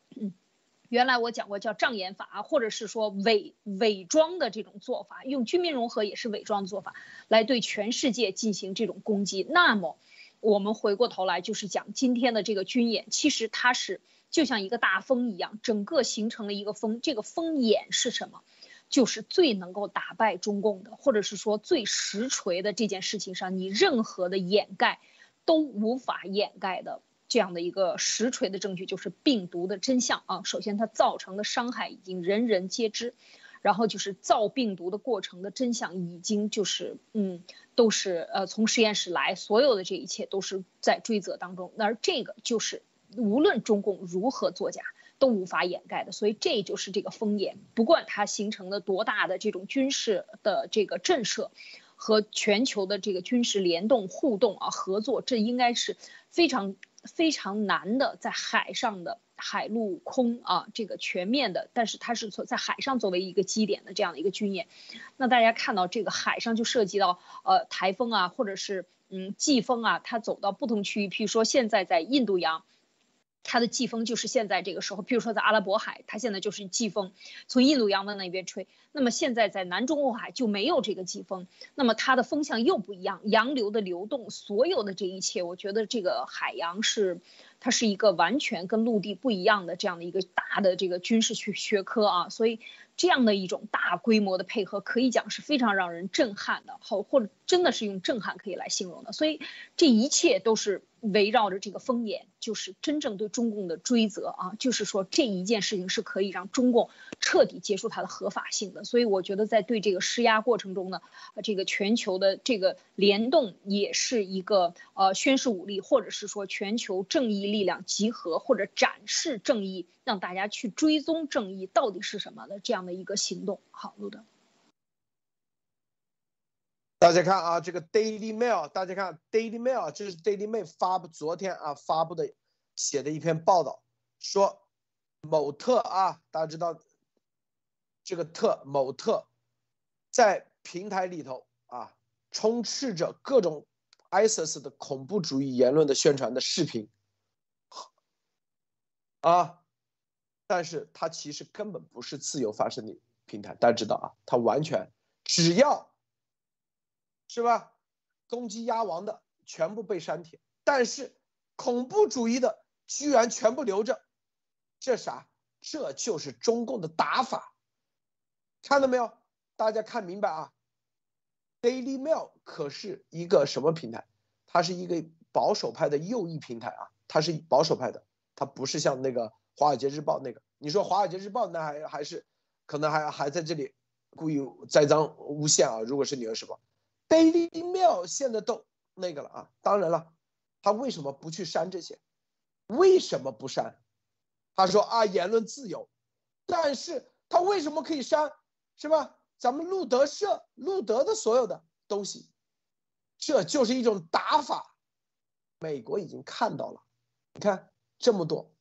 原来我讲过叫障眼法，或者是说伪伪装的这种做法，用军民融合也是伪装的做法，来对全世界进行这种攻击。那么，我们回过头来就是讲今天的这个军演，其实它是就像一个大风一样，整个形成了一个风。这个风眼是什么？就是最能够打败中共的，或者是说最实锤的这件事情上，你任何的掩盖都无法掩盖的。这样的一个实锤的证据就是病毒的真相啊！首先，它造成的伤害已经人人皆知，然后就是造病毒的过程的真相已经就是嗯，都是呃从实验室来，所有的这一切都是在追责当中。而这个就是无论中共如何作假都无法掩盖的，所以这就是这个风眼，不管它形成了多大的这种军事的这个震慑和全球的这个军事联动互动啊合作，这应该是非常。非常难的，在海上的海陆空啊，这个全面的，但是它是从在海上作为一个基点的这样的一个军演。那大家看到这个海上就涉及到呃台风啊，或者是嗯季风啊，它走到不同区域，譬如说现在在印度洋。它的季风就是现在这个时候，比如说在阿拉伯海，它现在就是季风，从印度洋的那边吹。那么现在在南中国海就没有这个季风，那么它的风向又不一样，洋流的流动，所有的这一切，我觉得这个海洋是，它是一个完全跟陆地不一样的这样的一个大的这个军事学学科啊，所以。这样的一种大规模的配合，可以讲是非常让人震撼的，好，或者真的是用震撼可以来形容的。所以这一切都是围绕着这个风眼，就是真正对中共的追责啊，就是说这一件事情是可以让中共彻底结束它的合法性的。所以我觉得在对这个施压过程中呢，这个全球的这个联动也是一个呃宣示武力，或者是说全球正义力量集合或者展示正义。让大家去追踪正义到底是什么的这样的一个行动。好，路德，大家看啊，这个 Daily Mail，大家看 Daily Mail，这是 Daily Mail 发布昨天啊发布的写的一篇报道，说某特啊，大家知道这个特某特在平台里头啊充斥着各种 ISIS 的恐怖主义言论的宣传的视频啊。但是它其实根本不是自由发声的平台，大家知道啊，它完全只要，是吧？攻击鸭王的全部被删帖，但是恐怖主义的居然全部留着，这啥？这就是中共的打法，看到没有？大家看明白啊？Daily Mail 可是一个什么平台？它是一个保守派的右翼平台啊，它是保守派的，它不是像那个。华尔街日报那个，你说华尔街日报那还还是可能还还在这里故意栽赃诬陷啊？如果是纽约时报，Daily Mail 现在都那个了啊！当然了，他为什么不去删这些？为什么不删？他说啊，言论自由，但是他为什么可以删？是吧？咱们路德社、路德的所有的东西，这就是一种打法。美国已经看到了，你看这么多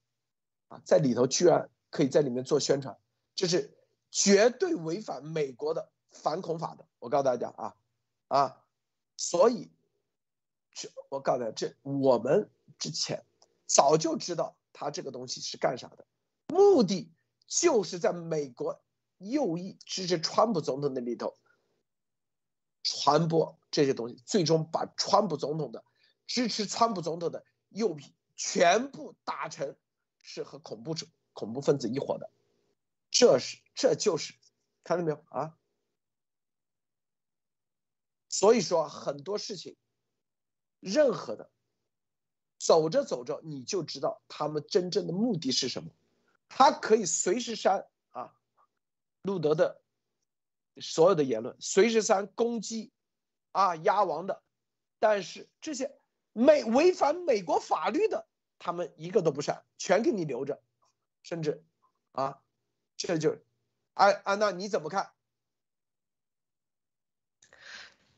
啊。在里头居然可以在里面做宣传，这是绝对违反美国的反恐法的。我告诉大家啊啊，所以这我告诉大家，这我们之前早就知道他这个东西是干啥的，目的就是在美国右翼支持川普总统那里头传播这些东西，最终把川普总统的支持川普总统的右翼全部打成是和恐怖者、恐怖分子一伙的，这是这就是看到没有啊？所以说很多事情，任何的走着走着你就知道他们真正的目的是什么，他可以随时删啊，路德的。所有的言论随时删攻击，啊鸭王的，但是这些美违反美国法律的，他们一个都不删，全给你留着，甚至，啊，这就，安安娜你怎么看？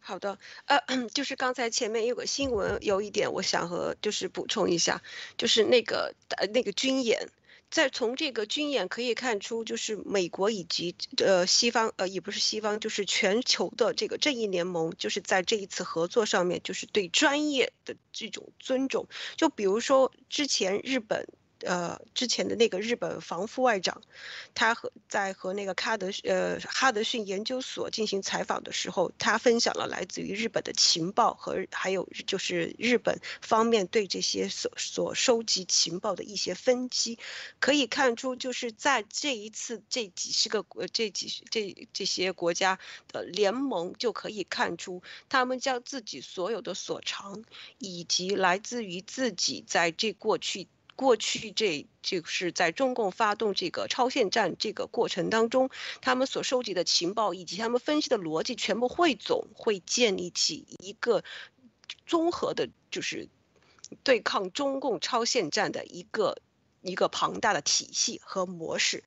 好的，呃，就是刚才前面有个新闻，有一点我想和就是补充一下，就是那个呃那个军演。在从这个军演可以看出，就是美国以及呃西方呃也不是西方，就是全球的这个正义联盟，就是在这一次合作上面，就是对专业的这种尊重。就比如说之前日本。呃，之前的那个日本防副外长，他和在和那个卡德呃哈德逊研究所进行采访的时候，他分享了来自于日本的情报和还有就是日本方面对这些所所收集情报的一些分析，可以看出就是在这一次这几十个国这几十这这些国家的联盟就可以看出，他们将自己所有的所长以及来自于自己在这过去。过去这就是在中共发动这个超限战这个过程当中，他们所收集的情报以及他们分析的逻辑全部汇总，会建立起一个综合的，就是对抗中共超限战的一个一个庞大的体系和模式。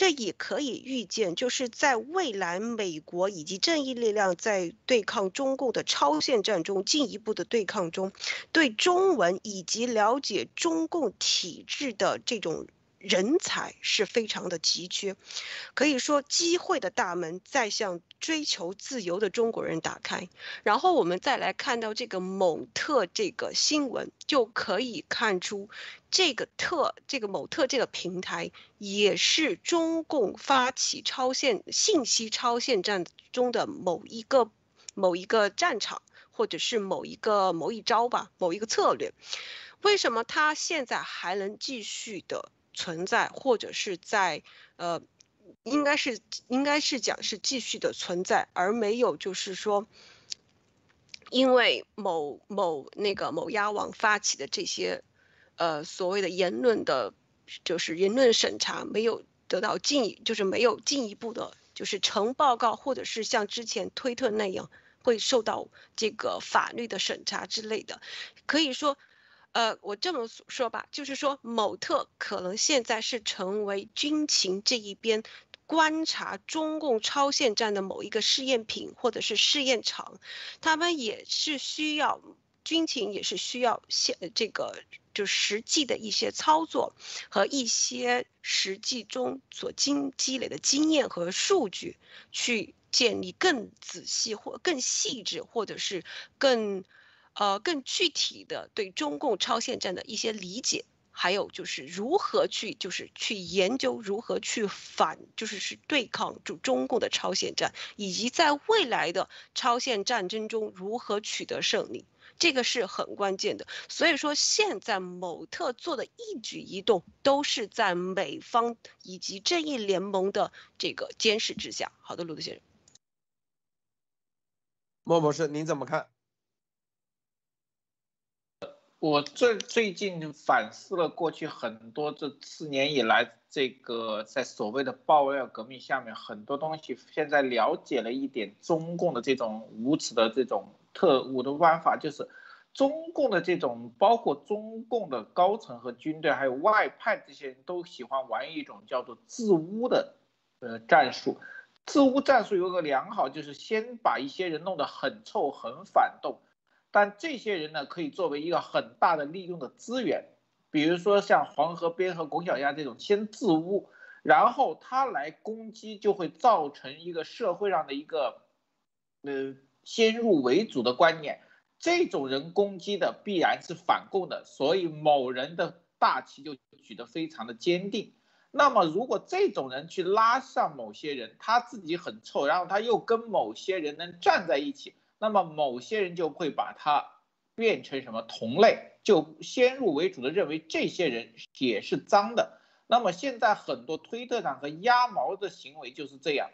这也可以预见，就是在未来，美国以及正义力量在对抗中共的超限战中，进一步的对抗中，对中文以及了解中共体制的这种。人才是非常的急缺，可以说机会的大门在向追求自由的中国人打开。然后我们再来看到这个某特这个新闻，就可以看出这个特这个某特这个平台也是中共发起超限信息超限战中的某一个某一个战场，或者是某一个某一招吧，某一个策略。为什么他现在还能继续的？存在，或者是在，呃，应该是应该是讲是继续的存在，而没有就是说，因为某某那个某鸭网发起的这些，呃，所谓的言论的，就是言论审查没有得到进，就是没有进一步的，就是呈报告，或者是像之前推特那样会受到这个法律的审查之类的，可以说。呃，我这么说吧，就是说，某特可能现在是成为军情这一边观察中共超限战的某一个试验品或者是试验场，他们也是需要军情，也是需要现这个就实际的一些操作和一些实际中所经积累的经验和数据，去建立更仔细或更细致，或者是更。呃，更具体的对中共超限战的一些理解，还有就是如何去，就是去研究如何去反，就是是对抗就中共的超限战，以及在未来的超限战争中如何取得胜利，这个是很关键的。所以说，现在某特做的一举一动，都是在美方以及正义联盟的这个监视之下。好的，鲁德先生，莫博士，您怎么看？我最最近反思了过去很多这四年以来，这个在所谓的鲍威尔革命下面，很多东西现在了解了一点中共的这种无耻的这种特务的玩法，就是中共的这种，包括中共的高层和军队，还有外派这些人都喜欢玩一种叫做自污的呃战术。自污战术有个良好，就是先把一些人弄得很臭、很反动。但这些人呢，可以作为一个很大的利用的资源，比如说像黄河边和龚小亚这种先自污，然后他来攻击，就会造成一个社会上的一个，呃，先入为主的观念。这种人攻击的必然是反共的，所以某人的大旗就举得非常的坚定。那么如果这种人去拉上某些人，他自己很臭，然后他又跟某些人能站在一起，那么某些人就会把它变成什么同类，就先入为主的认为这些人也是脏的。那么现在很多推特上和鸭毛的行为就是这样，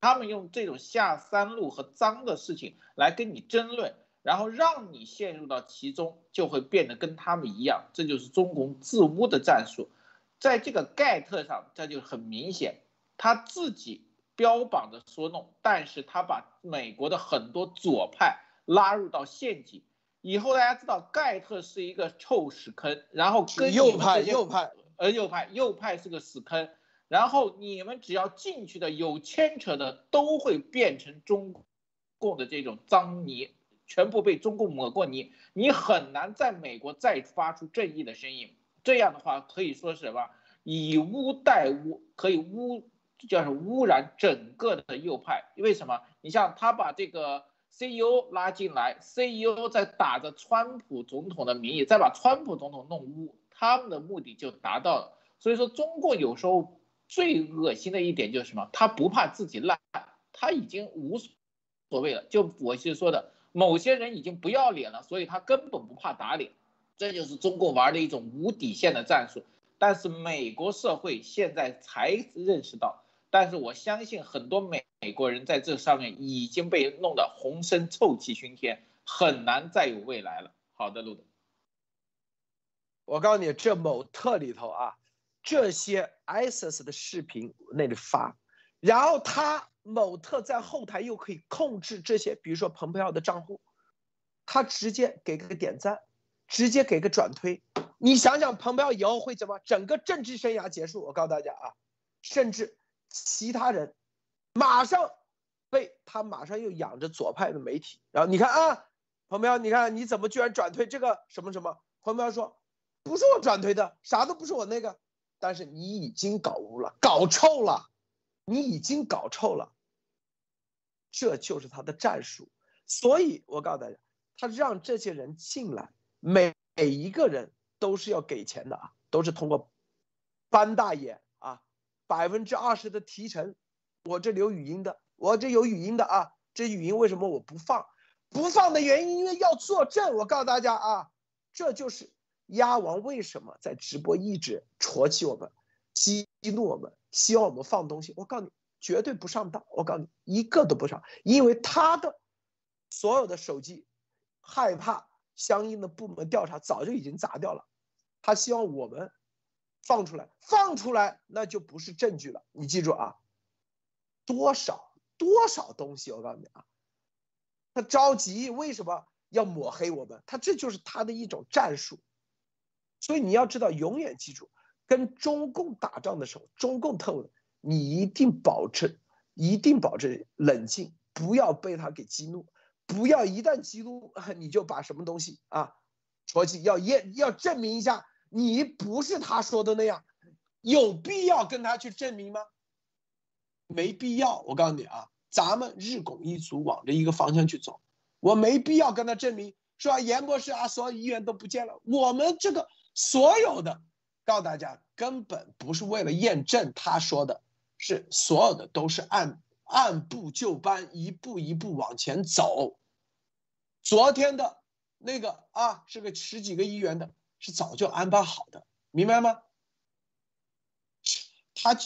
他们用这种下三路和脏的事情来跟你争论，然后让你陷入到其中，就会变得跟他们一样。这就是中共自污的战术。在这个盖特上，这就很明显，他自己标榜着说弄，但是他把美国的很多左派拉入到陷阱。以后大家知道盖特是一个臭屎坑，然后跟右派右派。而右派，右派是个死坑，然后你们只要进去的有牵扯的，都会变成中共的这种脏泥，全部被中共抹过泥，你很难在美国再发出正义的声音。这样的话可以说是什么？以污代污，可以污，就是污染整个的右派。为什么？你像他把这个 CEO 拉进来，CEO 在打着川普总统的名义，再把川普总统弄污。他们的目的就达到了，所以说中国有时候最恶心的一点就是什么？他不怕自己烂，他已经无所谓了。就我是说的，某些人已经不要脸了，所以他根本不怕打脸。这就是中国玩的一种无底线的战术。但是美国社会现在才认识到，但是我相信很多美美国人在这上面已经被弄得浑身臭气熏天，很难再有未来了。好的，路德。我告诉你，这某特里头啊，这些 ISIS 的视频那里发，然后他某特在后台又可以控制这些，比如说蓬佩奥的账户，他直接给个点赞，直接给个转推。你想想，蓬佩奥以后会怎么？整个政治生涯结束。我告诉大家啊，甚至其他人马上被他马上又养着左派的媒体，然后你看啊，蓬佩奥，你看你怎么居然转推这个什么什么？蓬佩奥说。不是我转推的，啥都不是我那个，但是你已经搞污了，搞臭了，你已经搞臭了，这就是他的战术。所以我告诉大家，他让这些人进来，每每一个人都是要给钱的啊，都是通过班大爷，百分之二十的提成，我这里有语音的，我这有语音的啊，这语音为什么我不放？不放的原因，因为要作证。我告诉大家啊，这就是。鸭王为什么在直播一直戳起我们、激怒我们，希望我们放东西？我告诉你，绝对不上当。我告诉你，一个都不上，因为他的所有的手机害怕相应的部门调查，早就已经砸掉了。他希望我们放出来，放出来那就不是证据了。你记住啊，多少多少东西，我告诉你啊，他着急，为什么要抹黑我们？他这就是他的一种战术。所以你要知道，永远记住，跟中共打仗的时候，中共特务，你一定保持，一定保持冷静，不要被他给激怒，不要一旦激怒，你就把什么东西啊，戳起，要验，要证明一下你不是他说的那样，有必要跟他去证明吗？没必要。我告诉你啊，咱们日拱一卒，往着一个方向去走，我没必要跟他证明，说严博士啊，所有医院都不见了，我们这个。所有的告诉大家，根本不是为了验证他说的，是所有的都是按按部就班，一步一步往前走。昨天的那个啊，是个十几个亿元的，是早就安排好的，明白吗？他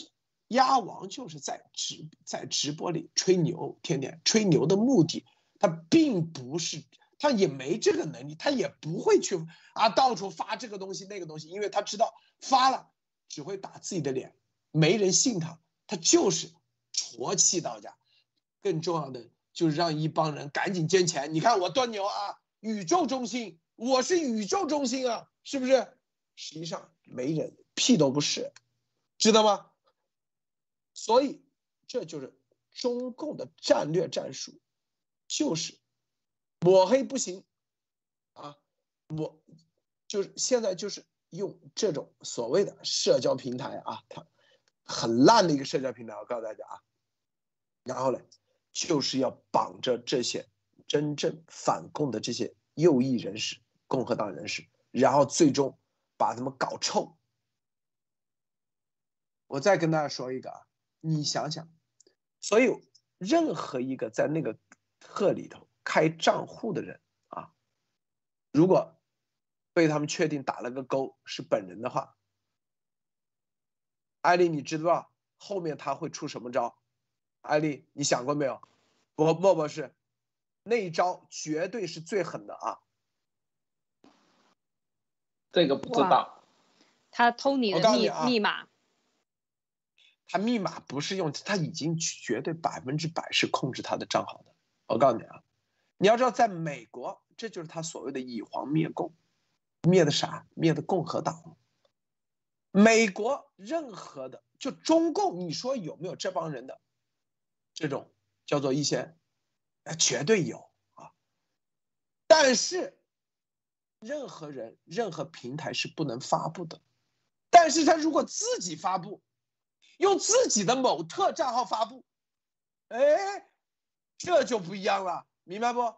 鸭王就是在直在直播里吹牛，天天吹牛的目的，他并不是。他也没这个能力，他也不会去啊到处发这个东西那个东西，因为他知道发了只会打自己的脸，没人信他，他就是戳气到家。更重要的就是让一帮人赶紧捐钱。你看我多牛啊，宇宙中心，我是宇宙中心啊，是不是？实际上没人，屁都不是，知道吗？所以这就是中共的战略战术，就是。抹黑不行，啊，抹就是现在就是用这种所谓的社交平台啊，它很烂的一个社交平台，我告诉大家啊，然后呢，就是要绑着这些真正反共的这些右翼人士、共和党人士，然后最终把他们搞臭。我再跟大家说一个啊，你想想，所有任何一个在那个特里头开账户的人啊，如果被他们确定打了个勾是本人的话，艾丽，你知不知道后面他会出什么招？艾丽，你想过没有？不，莫博士，那一招绝对是最狠的啊！这个不知道。他偷你的密密码。他密码不是用，他已经绝对百分之百是控制他的账号的。我告诉你啊，你要知道，在美国，这就是他所谓的以皇灭共，灭的啥？灭的共和党。美国任何的，就中共，你说有没有这帮人的这种叫做一些，哎，绝对有啊。但是，任何人、任何平台是不能发布的。但是他如果自己发布。用自己的某特账号发布，哎，这就不一样了，明白不？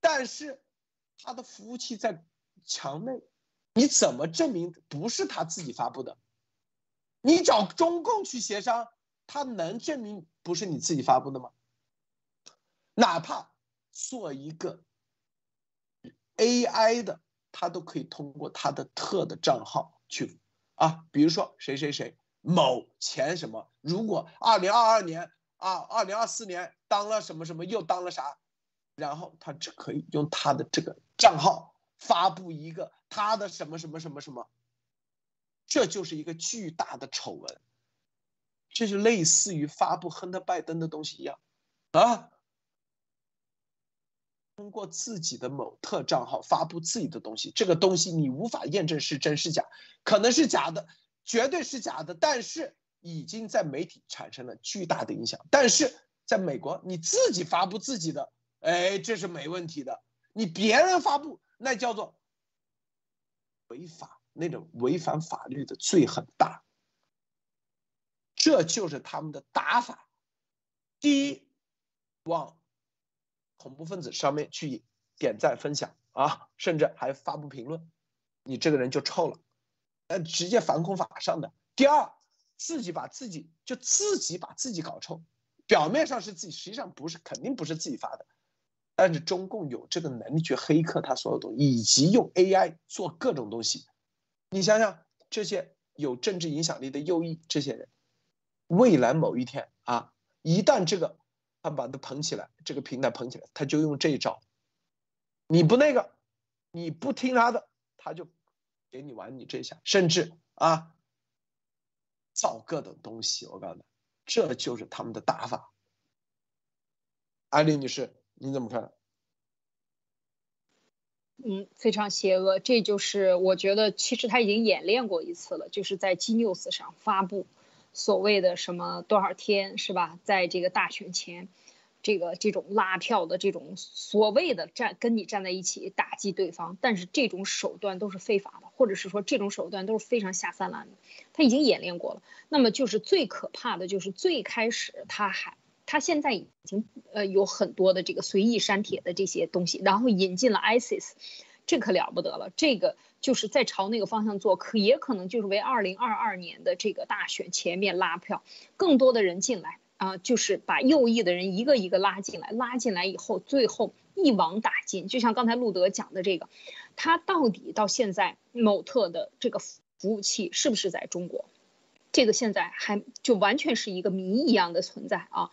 但是他的服务器在墙内，你怎么证明不是他自己发布的？你找中共去协商，他能证明不是你自己发布的吗？哪怕做一个 AI 的，他都可以通过他的特的账号去啊，比如说谁谁谁。某前什么？如果二零二二年啊，二零二四年当了什么什么，又当了啥？然后他只可以用他的这个账号发布一个他的什么什么什么什么，这就是一个巨大的丑闻。这就类似于发布亨特拜登的东西一样啊，通过自己的某特账号发布自己的东西，这个东西你无法验证是真是假，可能是假的。绝对是假的，但是已经在媒体产生了巨大的影响。但是在美国，你自己发布自己的，哎，这是没问题的。你别人发布，那叫做违法，那种违反法律的罪很大。这就是他们的打法。第一，往恐怖分子上面去点赞分享啊，甚至还发布评论，你这个人就臭了。呃，直接反恐法上的。第二，自己把自己就自己把自己搞臭，表面上是自己，实际上不是，肯定不是自己发的。但是中共有这个能力去黑客他所有东西，以及用 AI 做各种东西。你想想，这些有政治影响力的右翼这些人，未来某一天啊，一旦这个他把它捧起来，这个平台捧起来，他就用这一招。你不那个，你不听他的，他就。给你玩你这一下，甚至啊，造各种东西。我告诉你，这就是他们的打法。艾丽女士，你怎么看？嗯，非常邪恶。这就是我觉得，其实他已经演练过一次了，就是在 G News 上发布所谓的什么多少天是吧？在这个大选前。这个这种拉票的这种所谓的站跟你站在一起打击对方，但是这种手段都是非法的，或者是说这种手段都是非常下三滥的。他已经演练过了。那么就是最可怕的就是最开始他还他现在已经呃有很多的这个随意删帖的这些东西，然后引进了 ISIS，这可了不得了。这个就是在朝那个方向做，可也可能就是为二零二二年的这个大选前面拉票，更多的人进来。啊，就是把右翼的人一个一个拉进来，拉进来以后，最后一网打尽。就像刚才路德讲的这个，他到底到现在某特的这个服务器是不是在中国？这个现在还就完全是一个谜一样的存在啊！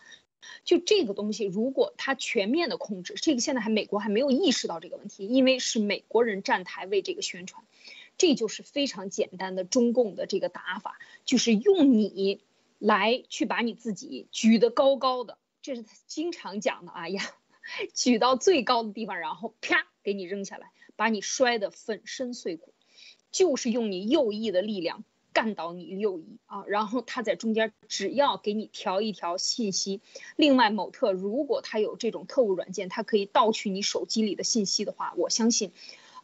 就这个东西，如果他全面的控制，这个现在还美国还没有意识到这个问题，因为是美国人站台为这个宣传，这就是非常简单的中共的这个打法，就是用你。来去把你自己举得高高的，这是他经常讲的。哎呀，举到最高的地方，然后啪给你扔下来，把你摔得粉身碎骨，就是用你右翼的力量干倒你右翼啊。然后他在中间只要给你调一条信息。另外，某特如果他有这种特务软件，他可以盗取你手机里的信息的话，我相信。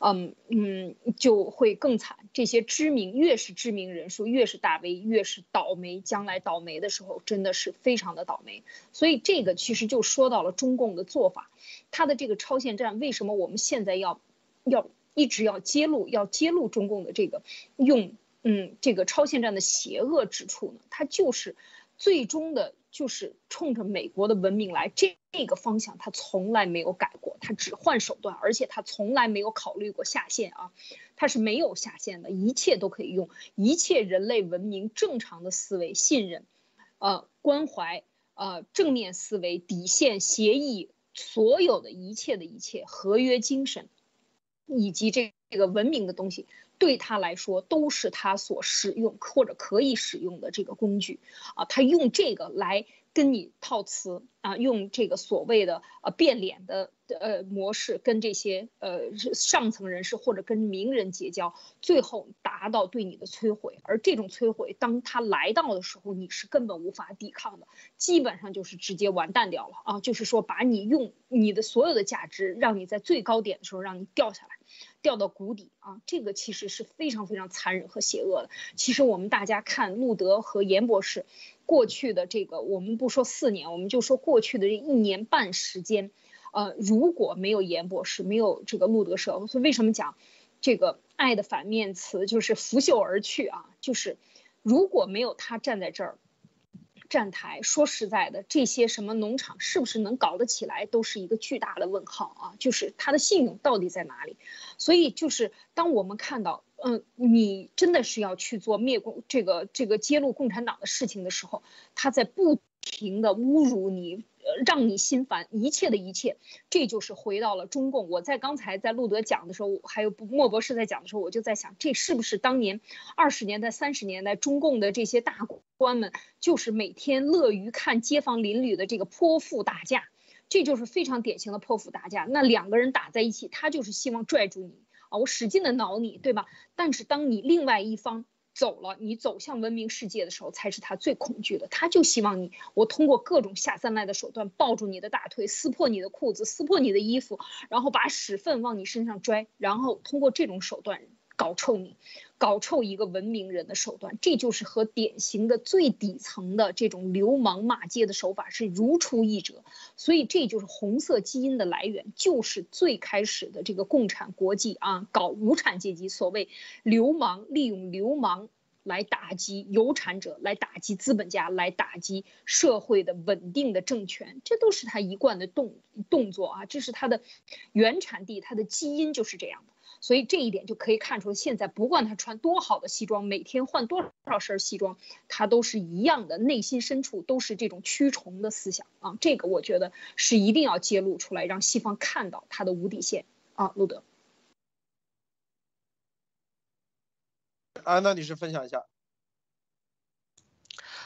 嗯嗯，就会更惨。这些知名越是知名人数，越是大 V，越是倒霉。将来倒霉的时候，真的是非常的倒霉。所以这个其实就说到了中共的做法，他的这个超限战，为什么我们现在要要一直要揭露，要揭露中共的这个用嗯，这个超限战的邪恶之处呢？它就是最终的，就是冲着美国的文明来，这个方向它从来没有改过，它只换手段，而且它从来没有考虑过下限啊，它是没有下限的，一切都可以用，一切人类文明正常的思维、信任、呃关怀、呃正面思维、底线、协议，所有的一切的一切合约精神，以及这这个文明的东西。对他来说都是他所使用或者可以使用的这个工具，啊，他用这个来跟你套词啊，用这个所谓的呃变脸的呃模式跟这些呃上层人士或者跟名人结交，最后达到对你的摧毁。而这种摧毁，当他来到的时候，你是根本无法抵抗的，基本上就是直接完蛋掉了啊，就是说把你用你的所有的价值，让你在最高点的时候让你掉下来。掉到谷底啊，这个其实是非常非常残忍和邪恶的。其实我们大家看路德和严博士过去的这个，我们不说四年，我们就说过去的这一年半时间，呃，如果没有严博士，没有这个路德社，所以为什么讲这个爱的反面词就是拂袖而去啊？就是如果没有他站在这儿。站台说实在的，这些什么农场是不是能搞得起来，都是一个巨大的问号啊！就是他的信用到底在哪里？所以就是当我们看到，嗯，你真的是要去做灭共这个这个揭露共产党的事情的时候，他在不停的侮辱你。让你心烦，一切的一切，这就是回到了中共。我在刚才在路德讲的时候，还有莫博士在讲的时候，我就在想，这是不是当年二十年代、三十年代中共的这些大官们，就是每天乐于看街坊邻里的这个泼妇打架，这就是非常典型的泼妇打架。那两个人打在一起，他就是希望拽住你啊，我使劲的挠你，对吧？但是当你另外一方。走了，你走向文明世界的时候，才是他最恐惧的。他就希望你，我通过各种下三滥的手段抱住你的大腿，撕破你的裤子，撕破你的衣服，然后把屎粪往你身上拽，然后通过这种手段。搞臭你，搞臭一个文明人的手段，这就是和典型的最底层的这种流氓骂街的手法是如出一辙。所以这就是红色基因的来源，就是最开始的这个共产国际啊，搞无产阶级，所谓流氓利用流氓来打击有产者，来打击资本家，来打击社会的稳定的政权，这都是他一贯的动动作啊，这是他的原产地，他的基因就是这样的。所以这一点就可以看出，现在不管他穿多好的西装，每天换多少身西装，他都是一样的，内心深处都是这种驱虫的思想啊。这个我觉得是一定要揭露出来，让西方看到他的无底线啊。路德，安娜女士分享一下。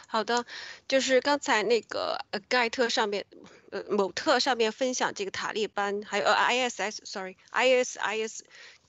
好的，就是刚才那个呃盖特上面，呃某特上面分享这个塔利班，还有呃 ISS，sorry，ISIS。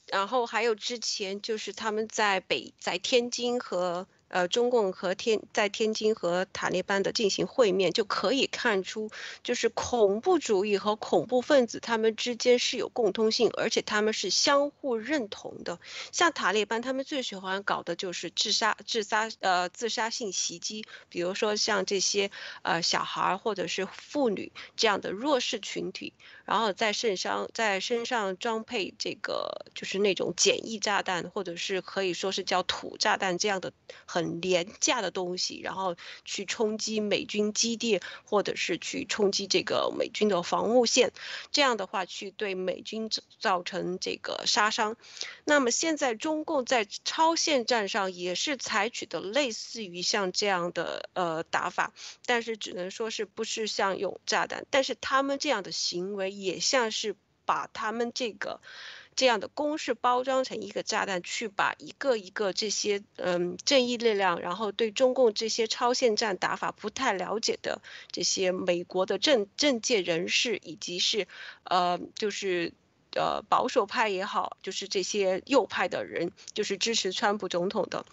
然后还有之前就是他们在北在天津和。呃，中共和天在天津和塔利班的进行会面，就可以看出，就是恐怖主义和恐怖分子他们之间是有共通性，而且他们是相互认同的。像塔利班，他们最喜欢搞的就是自杀、自杀呃自杀性袭击，比如说像这些呃小孩或者是妇女这样的弱势群体，然后在身上在身上装配这个就是那种简易炸弹，或者是可以说是叫土炸弹这样的。很廉价的东西，然后去冲击美军基地，或者是去冲击这个美军的防务线，这样的话去对美军造成这个杀伤。那么现在中共在超限战上也是采取的类似于像这样的呃打法，但是只能说是不是像用炸弹，但是他们这样的行为也像是把他们这个。这样的攻势包装成一个炸弹，去把一个一个这些嗯正义力量，然后对中共这些超限战打法不太了解的这些美国的政政界人士，以及是呃就是呃保守派也好，就是这些右派的人，就是支持川普总统的。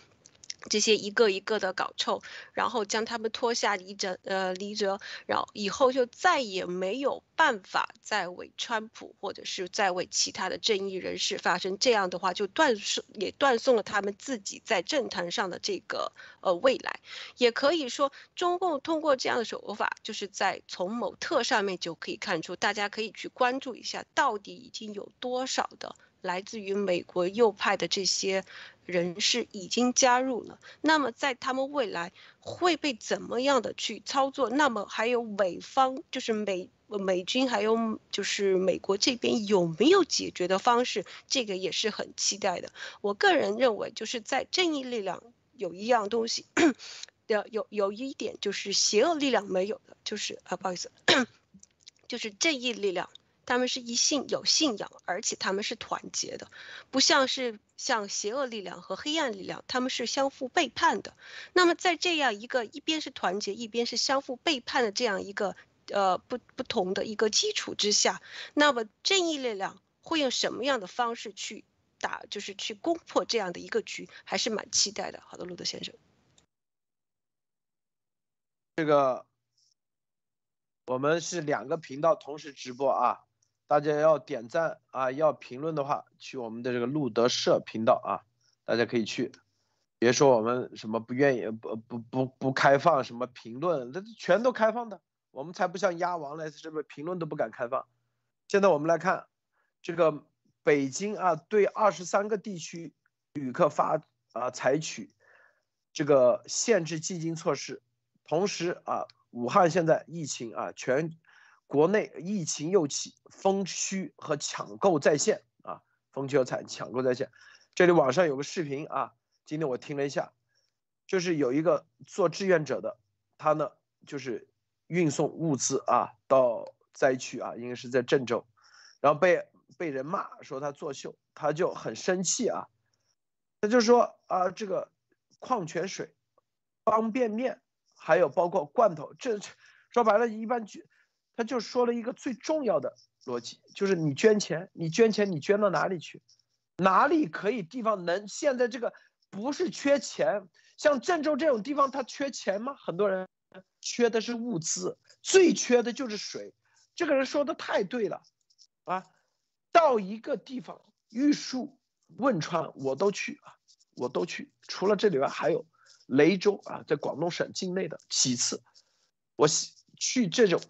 这些一个一个的搞臭，然后将他们拖下离责，呃离责，然后以后就再也没有办法再为川普或者是再为其他的正义人士发声。这样的话就断送，也断送了他们自己在政坛上的这个呃未来。也可以说，中共通过这样的手法，就是在从某特上面就可以看出，大家可以去关注一下，到底已经有多少的。来自于美国右派的这些人士已经加入了。那么在他们未来会被怎么样的去操作？那么还有美方，就是美美军，还有就是美国这边有没有解决的方式？这个也是很期待的。我个人认为，就是在正义力量有一样东西。的有有一点就是邪恶力量没有的，就是啊，不好意思，就是正义力量，他们是一信有信仰，而且他们是团结的，不像是像邪恶力量和黑暗力量，他们是相互背叛的。那么在这样一个一边是团结，一边是相互背叛的这样一个呃不不同的一个基础之下，那么正义力量会用什么样的方式去打，就是去攻破这样的一个局，还是蛮期待的。好的，路德先生。这个我们是两个频道同时直播啊，大家要点赞啊，要评论的话，去我们的这个路德社频道啊，大家可以去，别说我们什么不愿意不不不不开放什么评论，这全都开放的，我们才不像鸭王嘞，是不是评论都不敢开放？现在我们来看这个北京啊，对二十三个地区旅客发啊采取这个限制进京措施。同时啊，武汉现在疫情啊，全国内疫情又起，封区和抢购在线啊，封区和抢抢购在线。这里网上有个视频啊，今天我听了一下，就是有一个做志愿者的，他呢就是运送物资啊到灾区啊，应该是在郑州，然后被被人骂说他作秀，他就很生气啊，他就说啊，这个矿泉水、方便面。还有包括罐头，这说白了，一般，他就说了一个最重要的逻辑，就是你捐钱，你捐钱，你捐到哪里去？哪里可以地方能？现在这个不是缺钱，像郑州这种地方，它缺钱吗？很多人缺的是物资，最缺的就是水。这个人说的太对了，啊，到一个地方，玉树、汶川我都去啊，我都去，除了这里外还有。雷州啊，在广东省境内的。其次，我去这种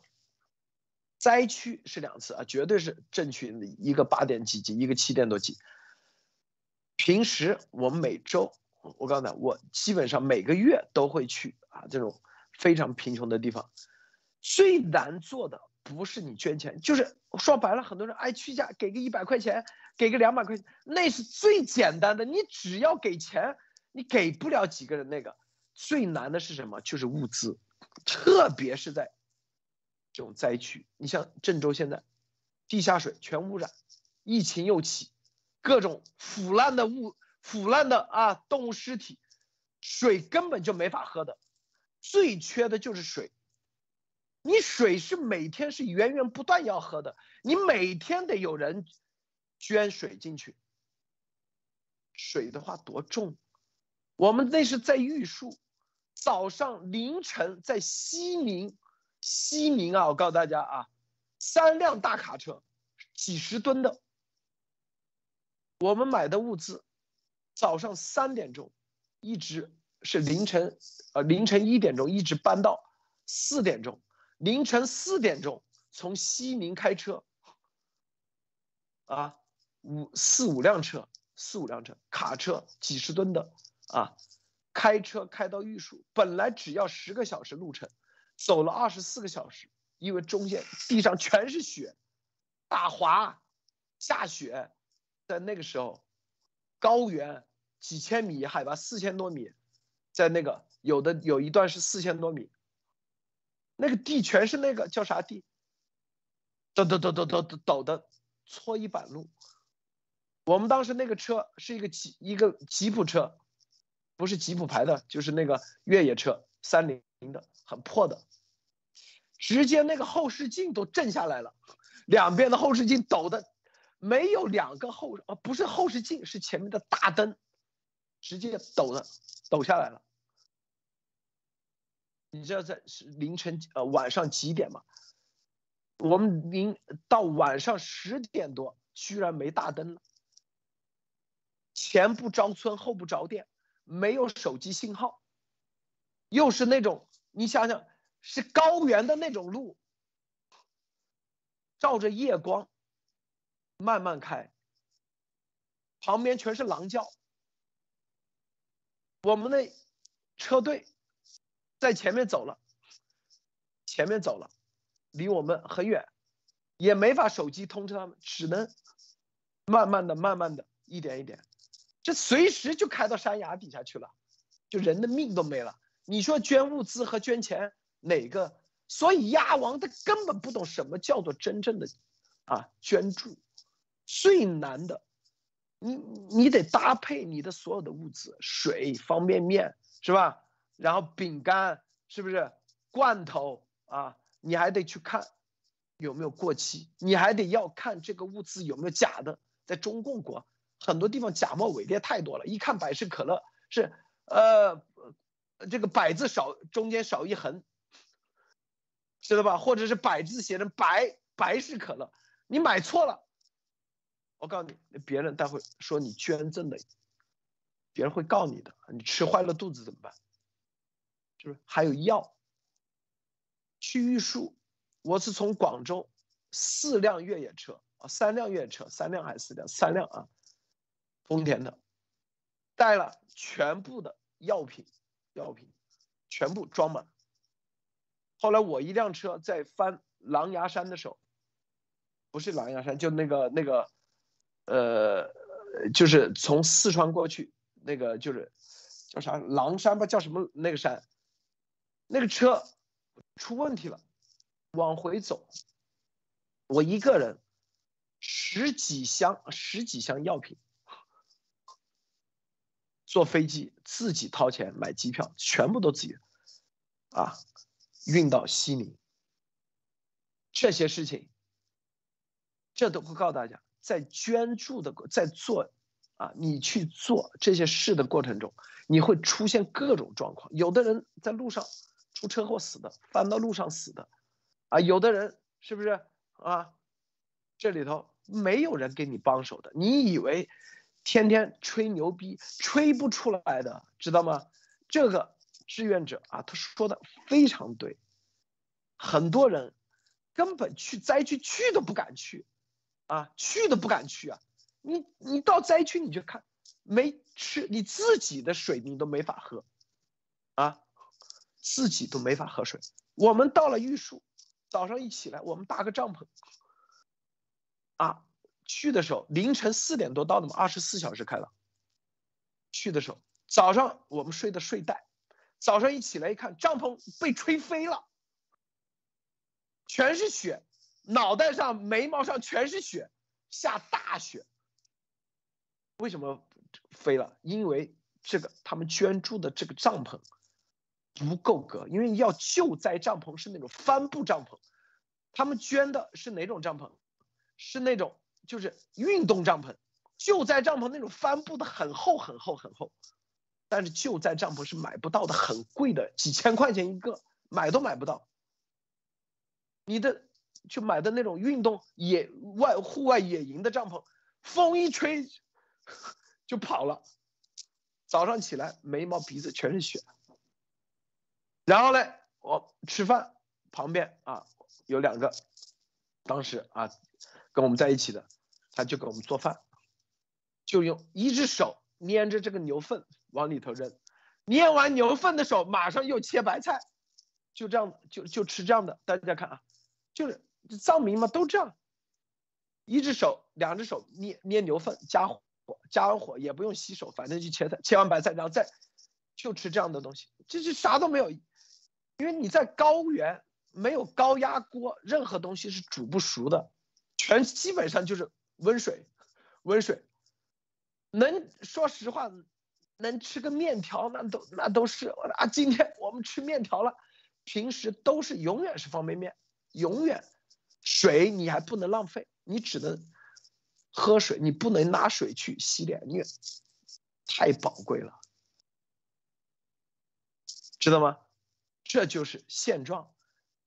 灾区是两次啊，绝对是镇区，一个八点几级，一个七点多级。平时我每周，我告诉你，我基本上每个月都会去啊，这种非常贫穷的地方。最难做的不是你捐钱，就是说白了，很多人爱去家给个一百块钱，给个两百块钱，那是最简单的，你只要给钱。你给不了几个人那个，最难的是什么？就是物资，特别是在这种灾区。你像郑州现在，地下水全污染，疫情又起，各种腐烂的物、腐烂的啊动物尸体，水根本就没法喝的，最缺的就是水。你水是每天是源源不断要喝的，你每天得有人捐水进去。水的话多重？我们那是在玉树，早上凌晨在西宁，西宁啊，我告诉大家啊，三辆大卡车，几十吨的，我们买的物资，早上三点钟，一直是凌晨，呃凌晨一点钟一直搬到四点钟，凌晨四点钟从西宁开车，啊，五四五辆车，四五辆车，卡车几十吨的。啊，开车开到玉树，本来只要十个小时路程，走了二十四个小时，因为中间地上全是雪，打滑，下雪，在那个时候，高原几千米，海拔四千多米，在那个有的有一段是四千多米，那个地全是那个叫啥地，抖抖抖抖抖抖抖的搓衣板路，我们当时那个车是一个吉一个吉普车。不是吉普牌的，就是那个越野车，三菱的，很破的，直接那个后视镜都震下来了，两边的后视镜抖的，没有两个后，呃，不是后视镜，是前面的大灯，直接抖的，抖下来了。你知道在凌晨呃晚上几点吗？我们凌到晚上十点多，居然没大灯了，前不着村后不着店。没有手机信号，又是那种你想想，是高原的那种路，照着夜光，慢慢开，旁边全是狼叫。我们的车队在前面走了，前面走了，离我们很远，也没法手机通知他们，只能慢慢的、慢慢的、一点一点，这随时就开到山崖底下去了，就人的命都没了。你说捐物资和捐钱哪个？所以鸭王他根本不懂什么叫做真正的啊捐助，最难的。你你得搭配你的所有的物资，水、方便面是吧？然后饼干是不是？罐头啊，你还得去看有没有过期，你还得要看这个物资有没有假的。在中共国很多地方假冒伪劣太多了，一看百事可乐是呃这个百字少中间少一横，知道吧？或者是百字写成白百事可乐，你买错了。我告诉你，别人待会说你捐赠的，别人会告你的。你吃坏了肚子怎么办？就是？还有药。去玉树，我是从广州四辆越野车啊，三辆越野车，三辆还是四辆？三辆啊，丰田的，带了全部的药品，药品全部装满。后来我一辆车在翻狼牙山的时候，不是狼牙山，就那个那个。呃，就是从四川过去，那个就是叫啥狼山吧，叫什么那个山，那个车出问题了，往回走，我一个人十几箱十几箱药品，坐飞机自己掏钱买机票，全部都自己啊运到西宁，这些事情，这都会告诉大家。在捐助的在做，啊，你去做这些事的过程中，你会出现各种状况。有的人在路上出车祸死的，翻到路上死的，啊，有的人是不是啊？这里头没有人给你帮手的。你以为天天吹牛逼，吹不出来的，知道吗？这个志愿者啊，他说的非常对，很多人根本去灾区去都不敢去。啊，去都不敢去啊！你你到灾区你就看，没吃你自己的水你都没法喝，啊，自己都没法喝水。我们到了玉树，早上一起来，我们搭个帐篷，啊，去的时候凌晨四点多到的嘛，二十四小时开了。去的时候早上我们睡的睡袋，早上一起来一看，帐篷被吹飞了，全是雪。脑袋上、眉毛上全是雪，下大雪。为什么飞了？因为这个他们捐助的这个帐篷不够格，因为要救灾帐篷是那种帆布帐篷，他们捐的是哪种帐篷？是那种就是运动帐篷。救灾帐篷那种帆布的很厚很厚很厚，但是救灾帐篷是买不到的，很贵的，几千块钱一个，买都买不到。你的。去买的那种运动野外户外野营的帐篷，风一吹就跑了。早上起来眉毛鼻子全是血。然后嘞，我吃饭旁边啊有两个，当时啊跟我们在一起的，他就给我们做饭，就用一只手捏着这个牛粪往里头扔，捏完牛粪的手马上又切白菜，就这样就就吃这样的。大家看啊，就是。藏民嘛都这样，一只手、两只手捏捏牛粪，加火，加完火也不用洗手，反正就切菜，切完白菜，然后再就吃这样的东西，这是啥都没有，因为你在高原没有高压锅，任何东西是煮不熟的，全基本上就是温水，温水，能说实话，能吃个面条那都那都是啊，今天我们吃面条了，平时都是永远是方便面，永远。水你还不能浪费，你只能喝水，你不能拿水去洗脸，你太宝贵了，知道吗？这就是现状。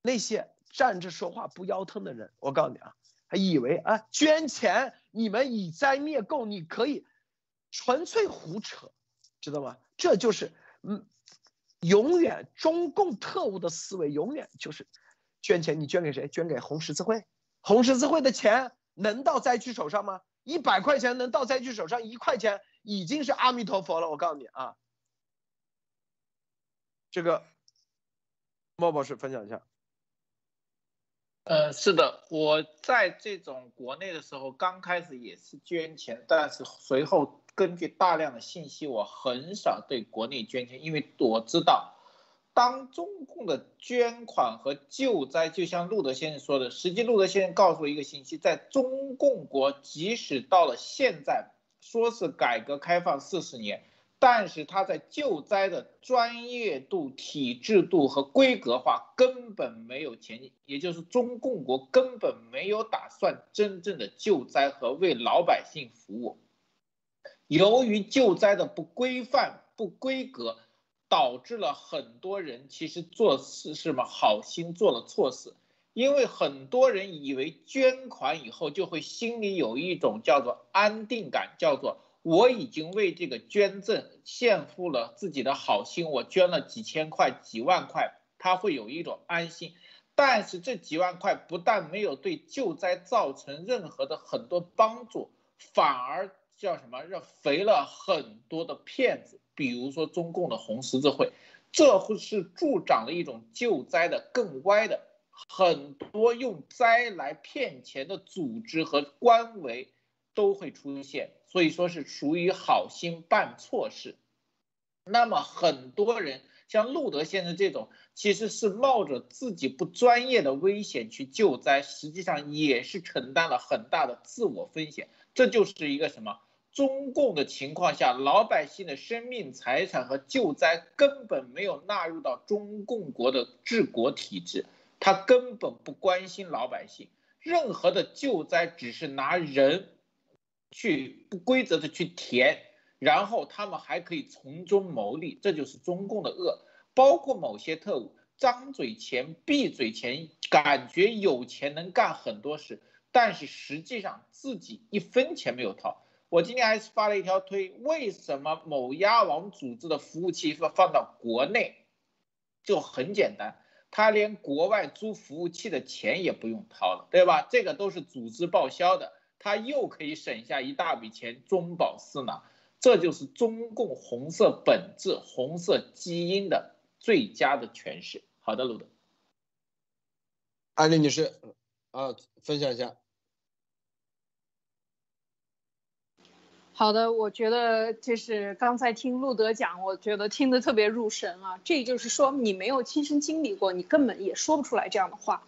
那些站着说话不腰疼的人，我告诉你啊，还以为啊捐钱你们以灾灭垢，你可以纯粹胡扯，知道吗？这就是嗯，永远中共特务的思维，永远就是。捐钱，你捐给谁？捐给红十字会。红十字会的钱能到灾区手上吗？一百块钱能到灾区手上一块钱已经是阿弥陀佛了。我告诉你啊，这个莫博士分享一下。呃，是的，我在这种国内的时候，刚开始也是捐钱，但是随后根据大量的信息，我很少对国内捐钱，因为我知道，当中共的捐款和救灾，就像路德先生说的，实际路德先生告诉我一个信息，在中共国，即使到了现在，说是改革开放四十年。但是他在救灾的专业度、体制度和规格化根本没有前进，也就是中共国根本没有打算真正的救灾和为老百姓服务。由于救灾的不规范、不规格，导致了很多人其实做事是么好心做了错事，因为很多人以为捐款以后就会心里有一种叫做安定感，叫做。我已经为这个捐赠献付了自己的好心，我捐了几千块、几万块，他会有一种安心。但是这几万块不但没有对救灾造成任何的很多帮助，反而叫什么？让肥了很多的骗子，比如说中共的红十字会，这会是助长了一种救灾的更歪的，很多用灾来骗钱的组织和官维都会出现。所以说是属于好心办错事，那么很多人像路德先生这种，其实是冒着自己不专业的危险去救灾，实际上也是承担了很大的自我风险。这就是一个什么？中共的情况下，老百姓的生命财产和救灾根本没有纳入到中共国的治国体制，他根本不关心老百姓，任何的救灾只是拿人。去不规则的去填，然后他们还可以从中牟利，这就是中共的恶。包括某些特务张嘴钱闭嘴钱，感觉有钱能干很多事，但是实际上自己一分钱没有掏。我今天还是发了一条推，为什么某鸭王组织的服务器放放到国内，就很简单，他连国外租服务器的钱也不用掏了，对吧？这个都是组织报销的。他又可以省下一大笔钱，中饱私囊，这就是中共红色本质、红色基因的最佳的诠释。好的，鲁德，安利女士，啊，分享一下。好的，我觉得就是刚才听路德讲，我觉得听得特别入神啊。这就是说，你没有亲身经历过，你根本也说不出来这样的话。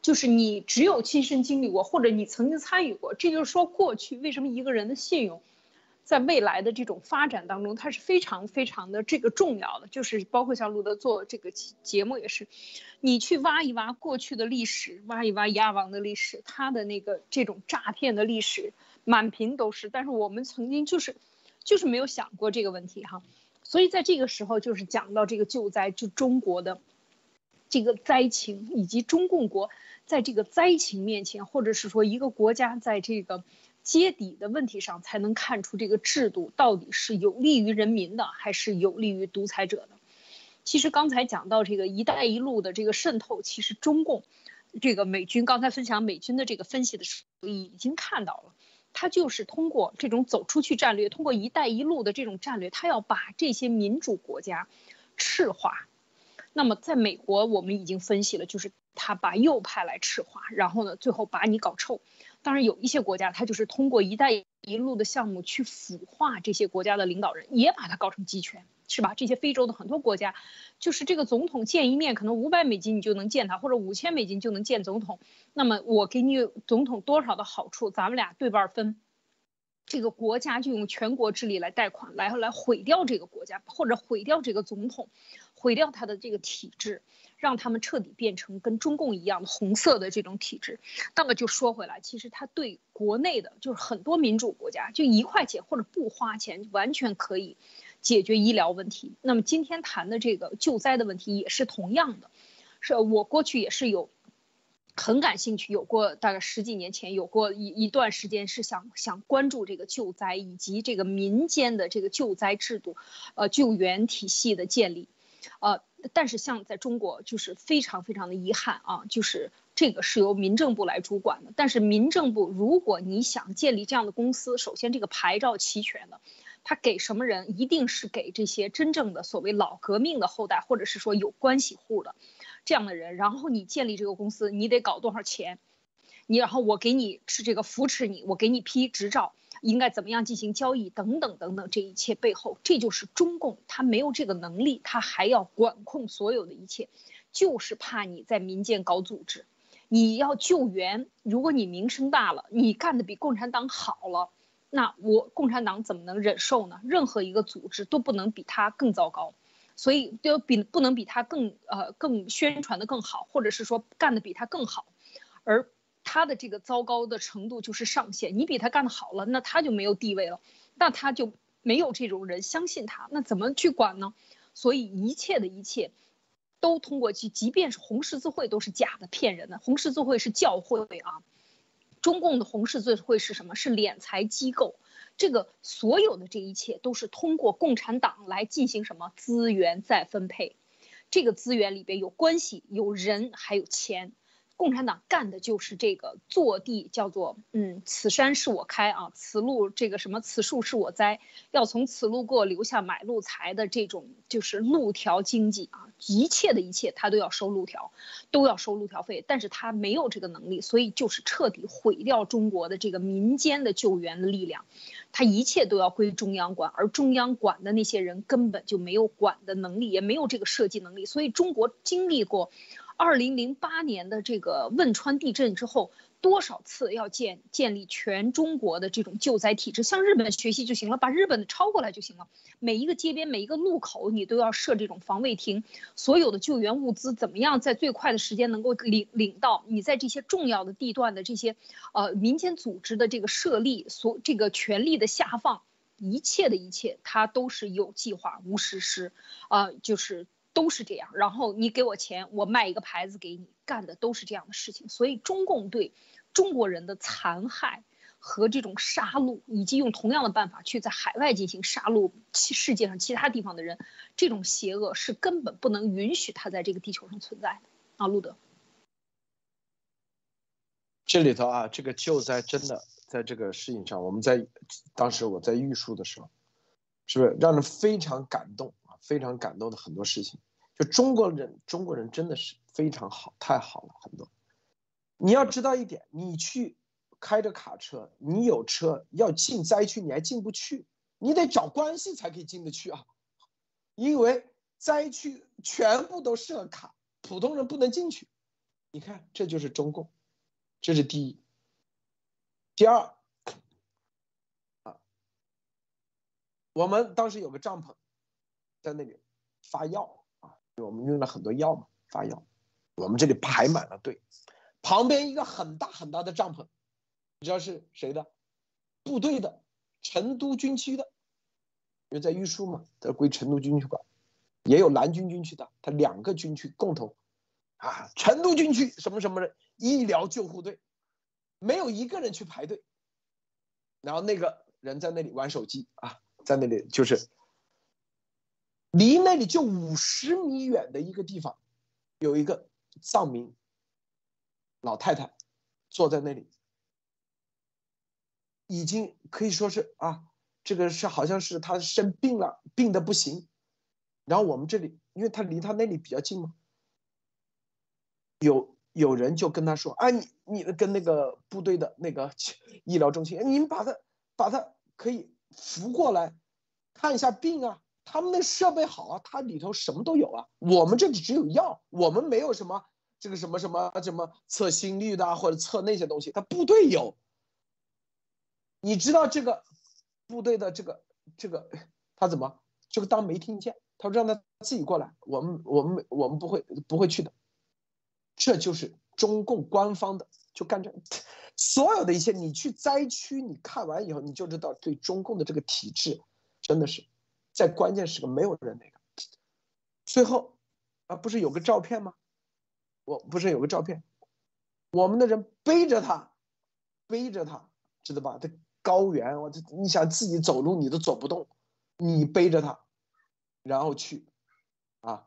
就是你只有亲身经历过，或者你曾经参与过，这就是说过去为什么一个人的信用，在未来的这种发展当中，它是非常非常的这个重要的。就是包括像路德做这个节目也是，你去挖一挖过去的历史，挖一挖亚王的历史，他的那个这种诈骗的历史满屏都是。但是我们曾经就是就是没有想过这个问题哈，所以在这个时候就是讲到这个救灾，就中国的这个灾情以及中共国。在这个灾情面前，或者是说一个国家在这个揭底的问题上，才能看出这个制度到底是有利于人民的，还是有利于独裁者的。其实刚才讲到这个“一带一路”的这个渗透，其实中共这个美军刚才分享美军的这个分析的时候，已经看到了，他就是通过这种走出去战略，通过“一带一路”的这种战略，他要把这些民主国家赤化。那么在美国，我们已经分析了，就是。他把右派来赤化，然后呢，最后把你搞臭。当然，有一些国家，他就是通过“一带一路”的项目去腐化这些国家的领导人，也把他搞成集权，是吧？这些非洲的很多国家，就是这个总统见一面，可能五百美金你就能见他，或者五千美金就能见总统。那么我给你总统多少的好处，咱们俩对半分。这个国家就用全国之力来贷款，来来毁掉这个国家，或者毁掉这个总统，毁掉他的这个体制。让他们彻底变成跟中共一样的红色的这种体制。那么就说回来，其实他对国内的，就是很多民主国家，就一块钱或者不花钱，完全可以解决医疗问题。那么今天谈的这个救灾的问题也是同样的。是我过去也是有很感兴趣，有过大概十几年前有过一一段时间是想想关注这个救灾以及这个民间的这个救灾制度，呃，救援体系的建立，呃。但是像在中国，就是非常非常的遗憾啊，就是这个是由民政部来主管的。但是民政部如果你想建立这样的公司，首先这个牌照齐全的，他给什么人？一定是给这些真正的所谓老革命的后代，或者是说有关系户的这样的人。然后你建立这个公司，你得搞多少钱？你然后我给你是这个扶持你，我给你批执照，应该怎么样进行交易等等等等，这一切背后，这就是中共他没有这个能力，他还要管控所有的一切，就是怕你在民间搞组织，你要救援，如果你名声大了，你干的比共产党好了，那我共产党怎么能忍受呢？任何一个组织都不能比他更糟糕，所以就比不能比他更呃更宣传的更好，或者是说干的比他更好，而。他的这个糟糕的程度就是上限，你比他干的好了，那他就没有地位了，那他就没有这种人相信他，那怎么去管呢？所以一切的一切，都通过去，即便是红十字会都是假的、骗人的。红十字会是教会啊，中共的红十字会是什么？是敛财机构。这个所有的这一切都是通过共产党来进行什么资源再分配？这个资源里边有关系、有人，还有钱。共产党干的就是这个坐地，叫做嗯，此山是我开啊，此路这个什么，此树是我栽，要从此路过，留下买路财的这种就是路条经济啊，一切的一切他都要收路条，都要收路条费，但是他没有这个能力，所以就是彻底毁掉中国的这个民间的救援的力量，他一切都要归中央管，而中央管的那些人根本就没有管的能力，也没有这个设计能力，所以中国经历过。二零零八年的这个汶川地震之后，多少次要建建立全中国的这种救灾体制，向日本学习就行了，把日本的抄过来就行了。每一个街边、每一个路口，你都要设这种防卫亭，所有的救援物资怎么样在最快的时间能够领领到？你在这些重要的地段的这些，呃，民间组织的这个设立，所这个权力的下放，一切的一切，它都是有计划无实施，啊，就是。都是这样，然后你给我钱，我卖一个牌子给你，干的都是这样的事情。所以中共对中国人的残害和这种杀戮，以及用同样的办法去在海外进行杀戮其世界上其他地方的人，这种邪恶是根本不能允许他在这个地球上存在的。啊，路德，这里头啊，这个救灾真的在这个事情上，我们在当时我在玉树的时候，是不是让人非常感动啊？非常感动的很多事情。就中国人，中国人真的是非常好，太好了，很多。你要知道一点，你去开着卡车，你有车要进灾区，你还进不去，你得找关系才可以进得去啊。因为灾区全部都设卡，普通人不能进去。你看，这就是中共，这是第一。第二，啊，我们当时有个帐篷，在那里发药。我们用了很多药嘛，发药。我们这里排满了队，旁边一个很大很大的帐篷，你知道是谁的？部队的，成都军区的，因为在玉树嘛，都归成都军区管，也有南军军区的，他两个军区共同。啊，成都军区什么什么的，医疗救护队，没有一个人去排队。然后那个人在那里玩手机啊，在那里就是。离那里就五十米远的一个地方，有一个藏民老太太坐在那里，已经可以说是啊，这个是好像是她生病了，病的不行。然后我们这里，因为他离他那里比较近嘛，有有人就跟他说：“啊，你你跟那个部队的那个医疗中心，你们把他把他可以扶过来，看一下病啊。”他们那设备好啊，它里头什么都有啊。我们这里只有药，我们没有什么这个什么什么什么测心率的或者测那些东西。他部队有，你知道这个部队的这个这个他怎么就当没听见？他说让他自己过来，我们我们我们不会不会去的。这就是中共官方的，就干这所有的一切。你去灾区，你看完以后你就知道，对中共的这个体制真的是。在关键时刻没有人那个，最后啊，不是有个照片吗？我不是有个照片，我们的人背着他，背着他，知道吧？这高原，我这你想自己走路你都走不动，你背着他，然后去，啊，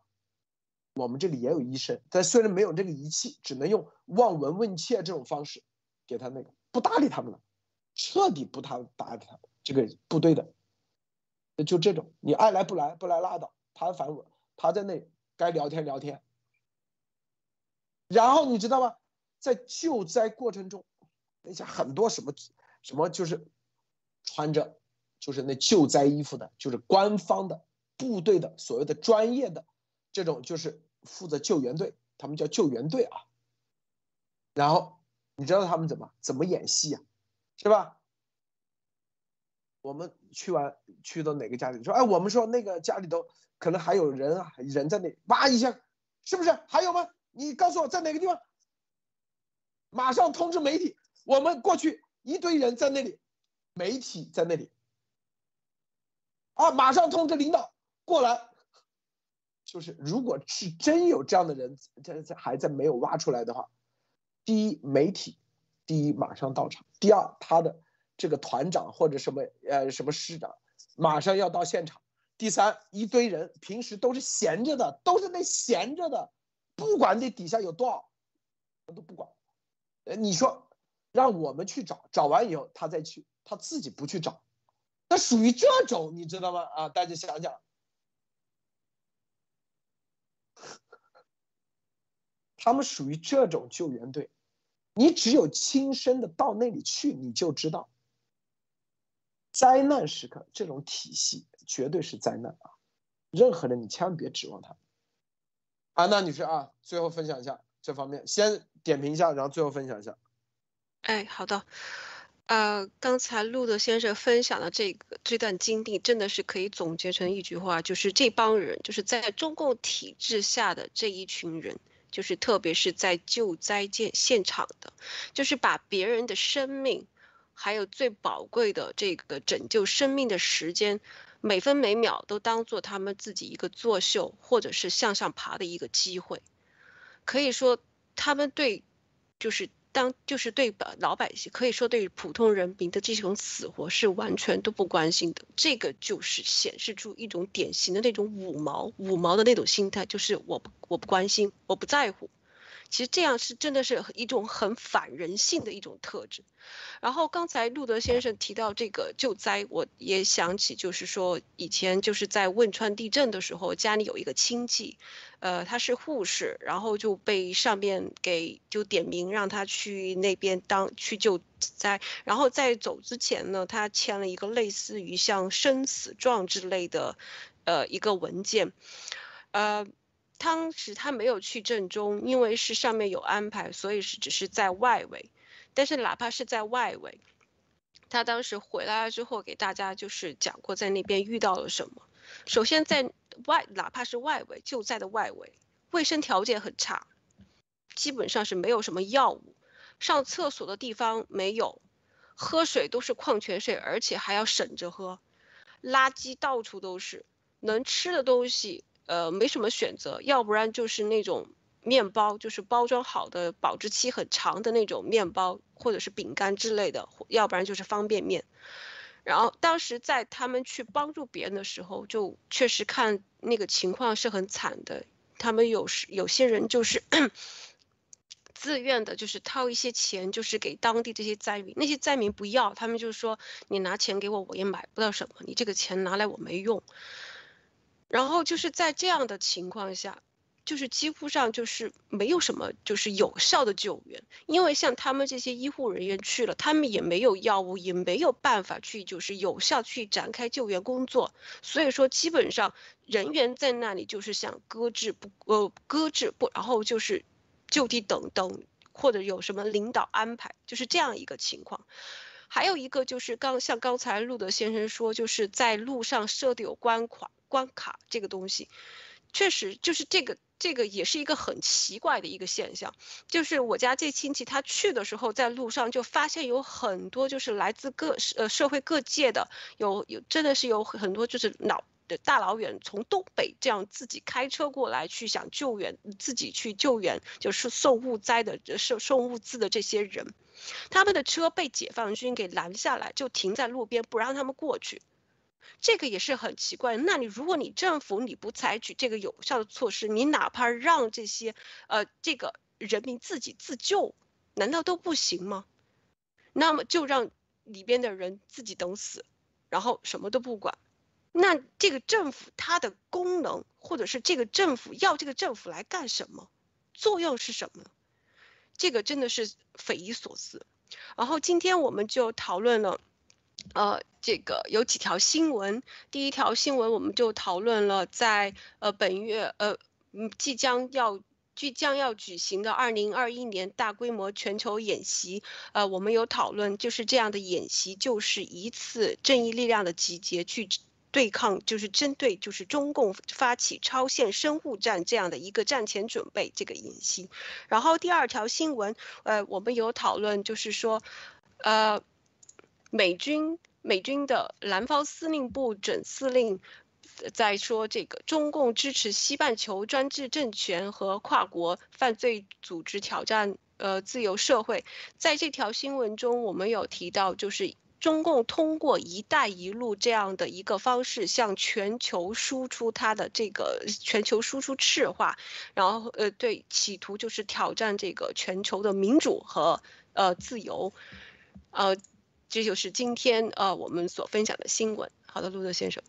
我们这里也有医生，但虽然没有这个仪器，只能用望闻问切这种方式给他那个不搭理他们了，彻底不搭搭理他这个部队的，就这种，你爱来不来，不来拉倒，他烦我，他在那该聊天聊天。然后你知道吗？在救灾过程中，那些很多什么什么就是穿着就是那救灾衣服的，就是官方的部队的所谓的专业的。这种就是负责救援队，他们叫救援队啊。然后你知道他们怎么怎么演戏呀，是吧？我们去完去到哪个家里说，哎，我们说那个家里头可能还有人啊，人在那，哇一下，是不是还有吗？你告诉我在哪个地方？马上通知媒体，我们过去一堆人在那里，媒体在那里，啊，马上通知领导过来。就是，如果是真有这样的人，在在还在没有挖出来的话，第一，媒体，第一马上到场；第二，他的这个团长或者什么呃什么师长，马上要到现场；第三，一堆人平时都是闲着的，都是那闲着的，不管那底下有多少，都不管。呃，你说让我们去找，找完以后他再去，他自己不去找，那属于这种，你知道吗？啊，大家想想。他们属于这种救援队，你只有亲身的到那里去，你就知道，灾难时刻这种体系绝对是灾难啊！任何人你千万别指望他。安娜女士啊，最后分享一下这方面，先点评一下，然后最后分享一下。哎，好的，呃，刚才路德先生分享的这个这段经历，真的是可以总结成一句话，就是这帮人就是在中共体制下的这一群人。就是特别是在救灾现现场的，就是把别人的生命，还有最宝贵的这个拯救生命的时间，每分每秒都当做他们自己一个作秀或者是向上爬的一个机会，可以说他们对，就是。当就是对老百姓，可以说对普通人民的这种死活是完全都不关心的，这个就是显示出一种典型的那种五毛五毛的那种心态，就是我我不关心，我不在乎。其实这样是真的是一种很反人性的一种特质。然后刚才路德先生提到这个救灾，我也想起，就是说以前就是在汶川地震的时候，家里有一个亲戚，呃，他是护士，然后就被上面给就点名让他去那边当去救灾，然后在走之前呢，他签了一个类似于像生死状之类的，呃，一个文件，呃。当时他没有去正中，因为是上面有安排，所以是只是在外围。但是哪怕是在外围，他当时回来了之后，给大家就是讲过在那边遇到了什么。首先在外，哪怕是外围，就在的外围，卫生条件很差，基本上是没有什么药物，上厕所的地方没有，喝水都是矿泉水，而且还要省着喝，垃圾到处都是，能吃的东西。呃，没什么选择，要不然就是那种面包，就是包装好的、保质期很长的那种面包，或者是饼干之类的，要不然就是方便面。然后当时在他们去帮助别人的时候，就确实看那个情况是很惨的。他们有时有些人就是 自愿的，就是掏一些钱，就是给当地这些灾民。那些灾民不要，他们就说：“你拿钱给我，我也买不到什么。你这个钱拿来我没用。”然后就是在这样的情况下，就是几乎上就是没有什么就是有效的救援，因为像他们这些医护人员去了，他们也没有药物，也没有办法去就是有效去展开救援工作，所以说基本上人员在那里就是想搁置不呃搁置不，然后就是就地等等或者有什么领导安排，就是这样一个情况。还有一个就是刚像刚才路德先生说，就是在路上设的有关卡。关卡这个东西，确实就是这个这个也是一个很奇怪的一个现象。就是我家这亲戚他去的时候，在路上就发现有很多就是来自各呃社会各界的，有有真的是有很多就是老大老远从东北这样自己开车过来去想救援，自己去救援就是送物灾的送送物资的这些人，他们的车被解放军给拦下来，就停在路边不让他们过去。这个也是很奇怪。那你如果你政府你不采取这个有效的措施，你哪怕让这些呃这个人民自己自救，难道都不行吗？那么就让里边的人自己等死，然后什么都不管。那这个政府它的功能，或者是这个政府要这个政府来干什么，作用是什么？这个真的是匪夷所思。然后今天我们就讨论了，呃，这个有几条新闻。第一条新闻我们就讨论了，在呃本月呃即将要即将要举行的二零二一年大规模全球演习，呃，我们有讨论，就是这样的演习就是一次正义力量的集结去。对抗就是针对就是中共发起超限生物战这样的一个战前准备这个演习，然后第二条新闻，呃，我们有讨论就是说，呃，美军美军的南方司令部准司令在说这个中共支持西半球专制政权和跨国犯罪组织挑战呃自由社会，在这条新闻中我们有提到就是。中共通过“一带一路”这样的一个方式向全球输出它的这个全球输出赤化，然后呃对，企图就是挑战这个全球的民主和呃自由，呃，这就是今天呃我们所分享的新闻。好的，路德先生。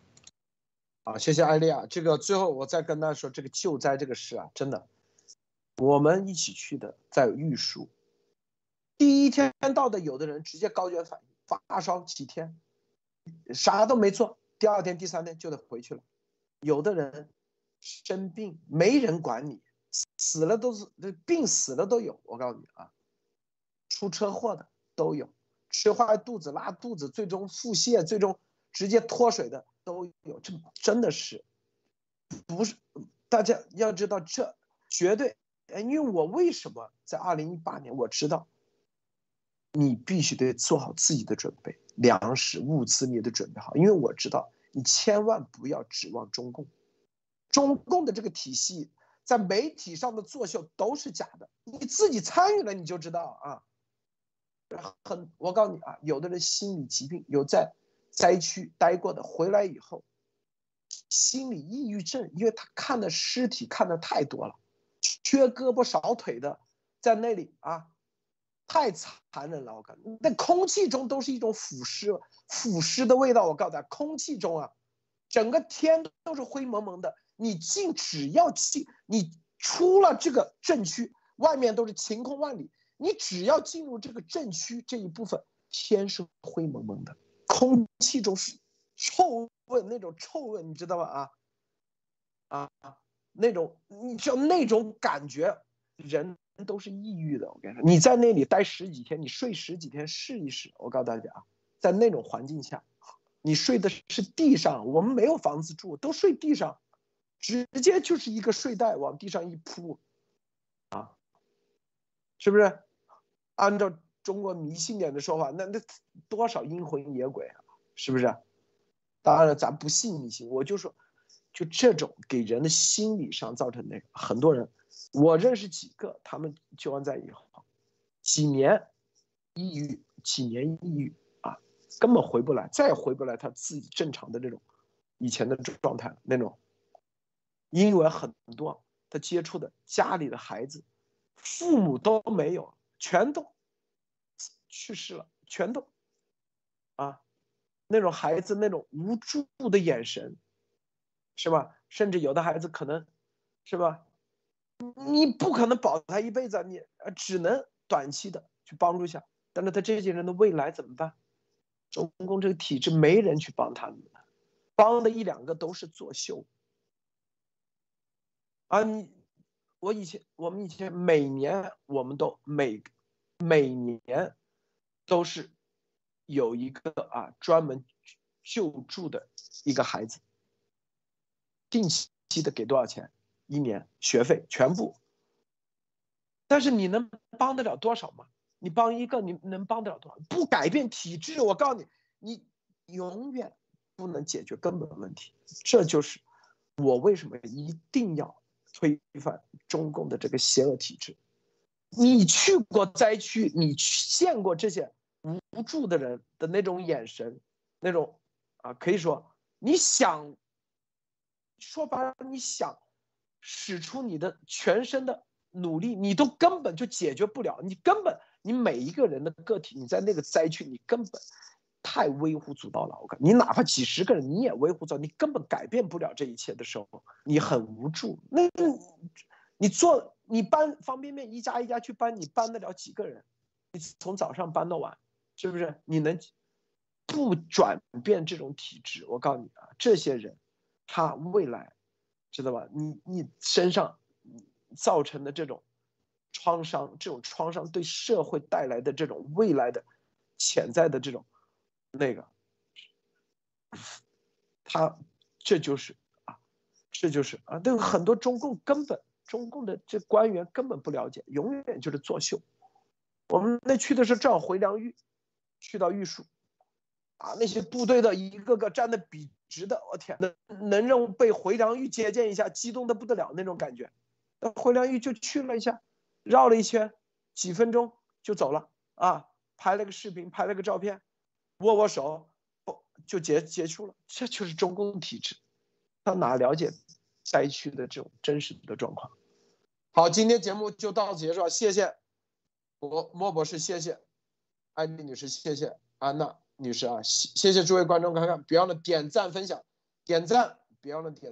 好，谢谢艾丽亚。这个最后我再跟大家说，这个救灾这个事啊，真的，我们一起去的，在玉树，第一天到的，有的人直接高原反应。发烧几天，啥都没做，第二天、第三天就得回去了。有的人生病，没人管你，死了都是病死了都有。我告诉你啊，出车祸的都有，吃坏肚子、拉肚子，最终腹泻，最终直接脱水的都有。这真的是不是？大家要知道，这绝对。因为我为什么在二零一八年我知道。你必须得做好自己的准备，粮食物资你得准备好，因为我知道你千万不要指望中共，中共的这个体系在媒体上的作秀都是假的，你自己参与了你就知道啊。很，我告诉你啊，有的人心理疾病有在灾区待过的，回来以后心理抑郁症，因为他看的尸体看的太多了，缺胳膊少腿的在那里啊。太残忍了，我感觉那空气中都是一种腐尸、腐尸的味道。我告诉大家，空气中啊，整个天都是灰蒙蒙的。你进只要进，你出了这个镇区，外面都是晴空万里。你只要进入这个镇区这一部分，天是灰蒙蒙的，空气中是臭味，那种臭味，你知道吗？啊啊，那种你就那种感觉，人。都是抑郁的，我跟你说，你在那里待十几天，你睡十几天试一试。我告诉大家啊，在那种环境下，你睡的是地上，我们没有房子住，都睡地上，直接就是一个睡袋往地上一铺，啊，是不是？按照中国迷信点的说法，那那多少阴魂野鬼啊，是不是？当然了，咱不信迷信，我就说，就这种给人的心理上造成那个，很多人。我认识几个，他们救完灾以后，几年抑郁，几年抑郁啊，根本回不来，再也回不来他自己正常的这种以前的状态那种。因为很多他接触的家里的孩子，父母都没有，全都去世了，全都啊，那种孩子那种无助的眼神，是吧？甚至有的孩子可能，是吧？你不可能保他一辈子，你呃只能短期的去帮助一下。但是他这些人的未来怎么办？中共这个体制没人去帮他们，帮的一两个都是作秀。啊，你我以前我们以前每年我们都每每年都是有一个啊专门救助的一个孩子，定期的给多少钱？一年学费全部，但是你能帮得了多少吗？你帮一个，你能帮得了多少？不改变体制，我告诉你，你永远不能解决根本问题。这就是我为什么一定要推翻中共的这个邪恶体制。你去过灾区，你见过这些无助的人的那种眼神，那种啊，可以说你想说白了，你想使出你的全身的努力，你都根本就解决不了。你根本，你每一个人的个体，你在那个灾区，你根本太微乎足道了。我靠，你哪怕几十个人，你也微乎足道，你根本改变不了这一切的时候，你很无助。那，你做，你搬方便面，一家一家去搬，你搬得了几个人？你从早上搬到晚，是不是？你能不转变这种体质？我告诉你啊，这些人，他未来，知道吧？你你身上造成的这种创伤，这种创伤对社会带来的这种未来的潜在的这种那个，他这就是啊，这就是啊，那个很多中共根本中共的这官员根本不了解，永远就是作秀。我们那去的时候正好回良玉，去到玉树，啊，那些部队的一个个站的笔直的，我天，能能让被回良玉接见一下，激动的不得了那种感觉。那回良玉就去了一下，绕了一圈，几分钟就走了啊，拍了个视频，拍了个照片，握握手，不就结结束了？这就是中共体制，他哪了解灾区的这种真实的状况？好，今天节目就到此结束，谢谢。莫莫博士，谢谢，安迪女士，谢谢安娜女士啊，谢谢谢诸位观众，看看别忘了点赞分享，点赞别忘了点赞。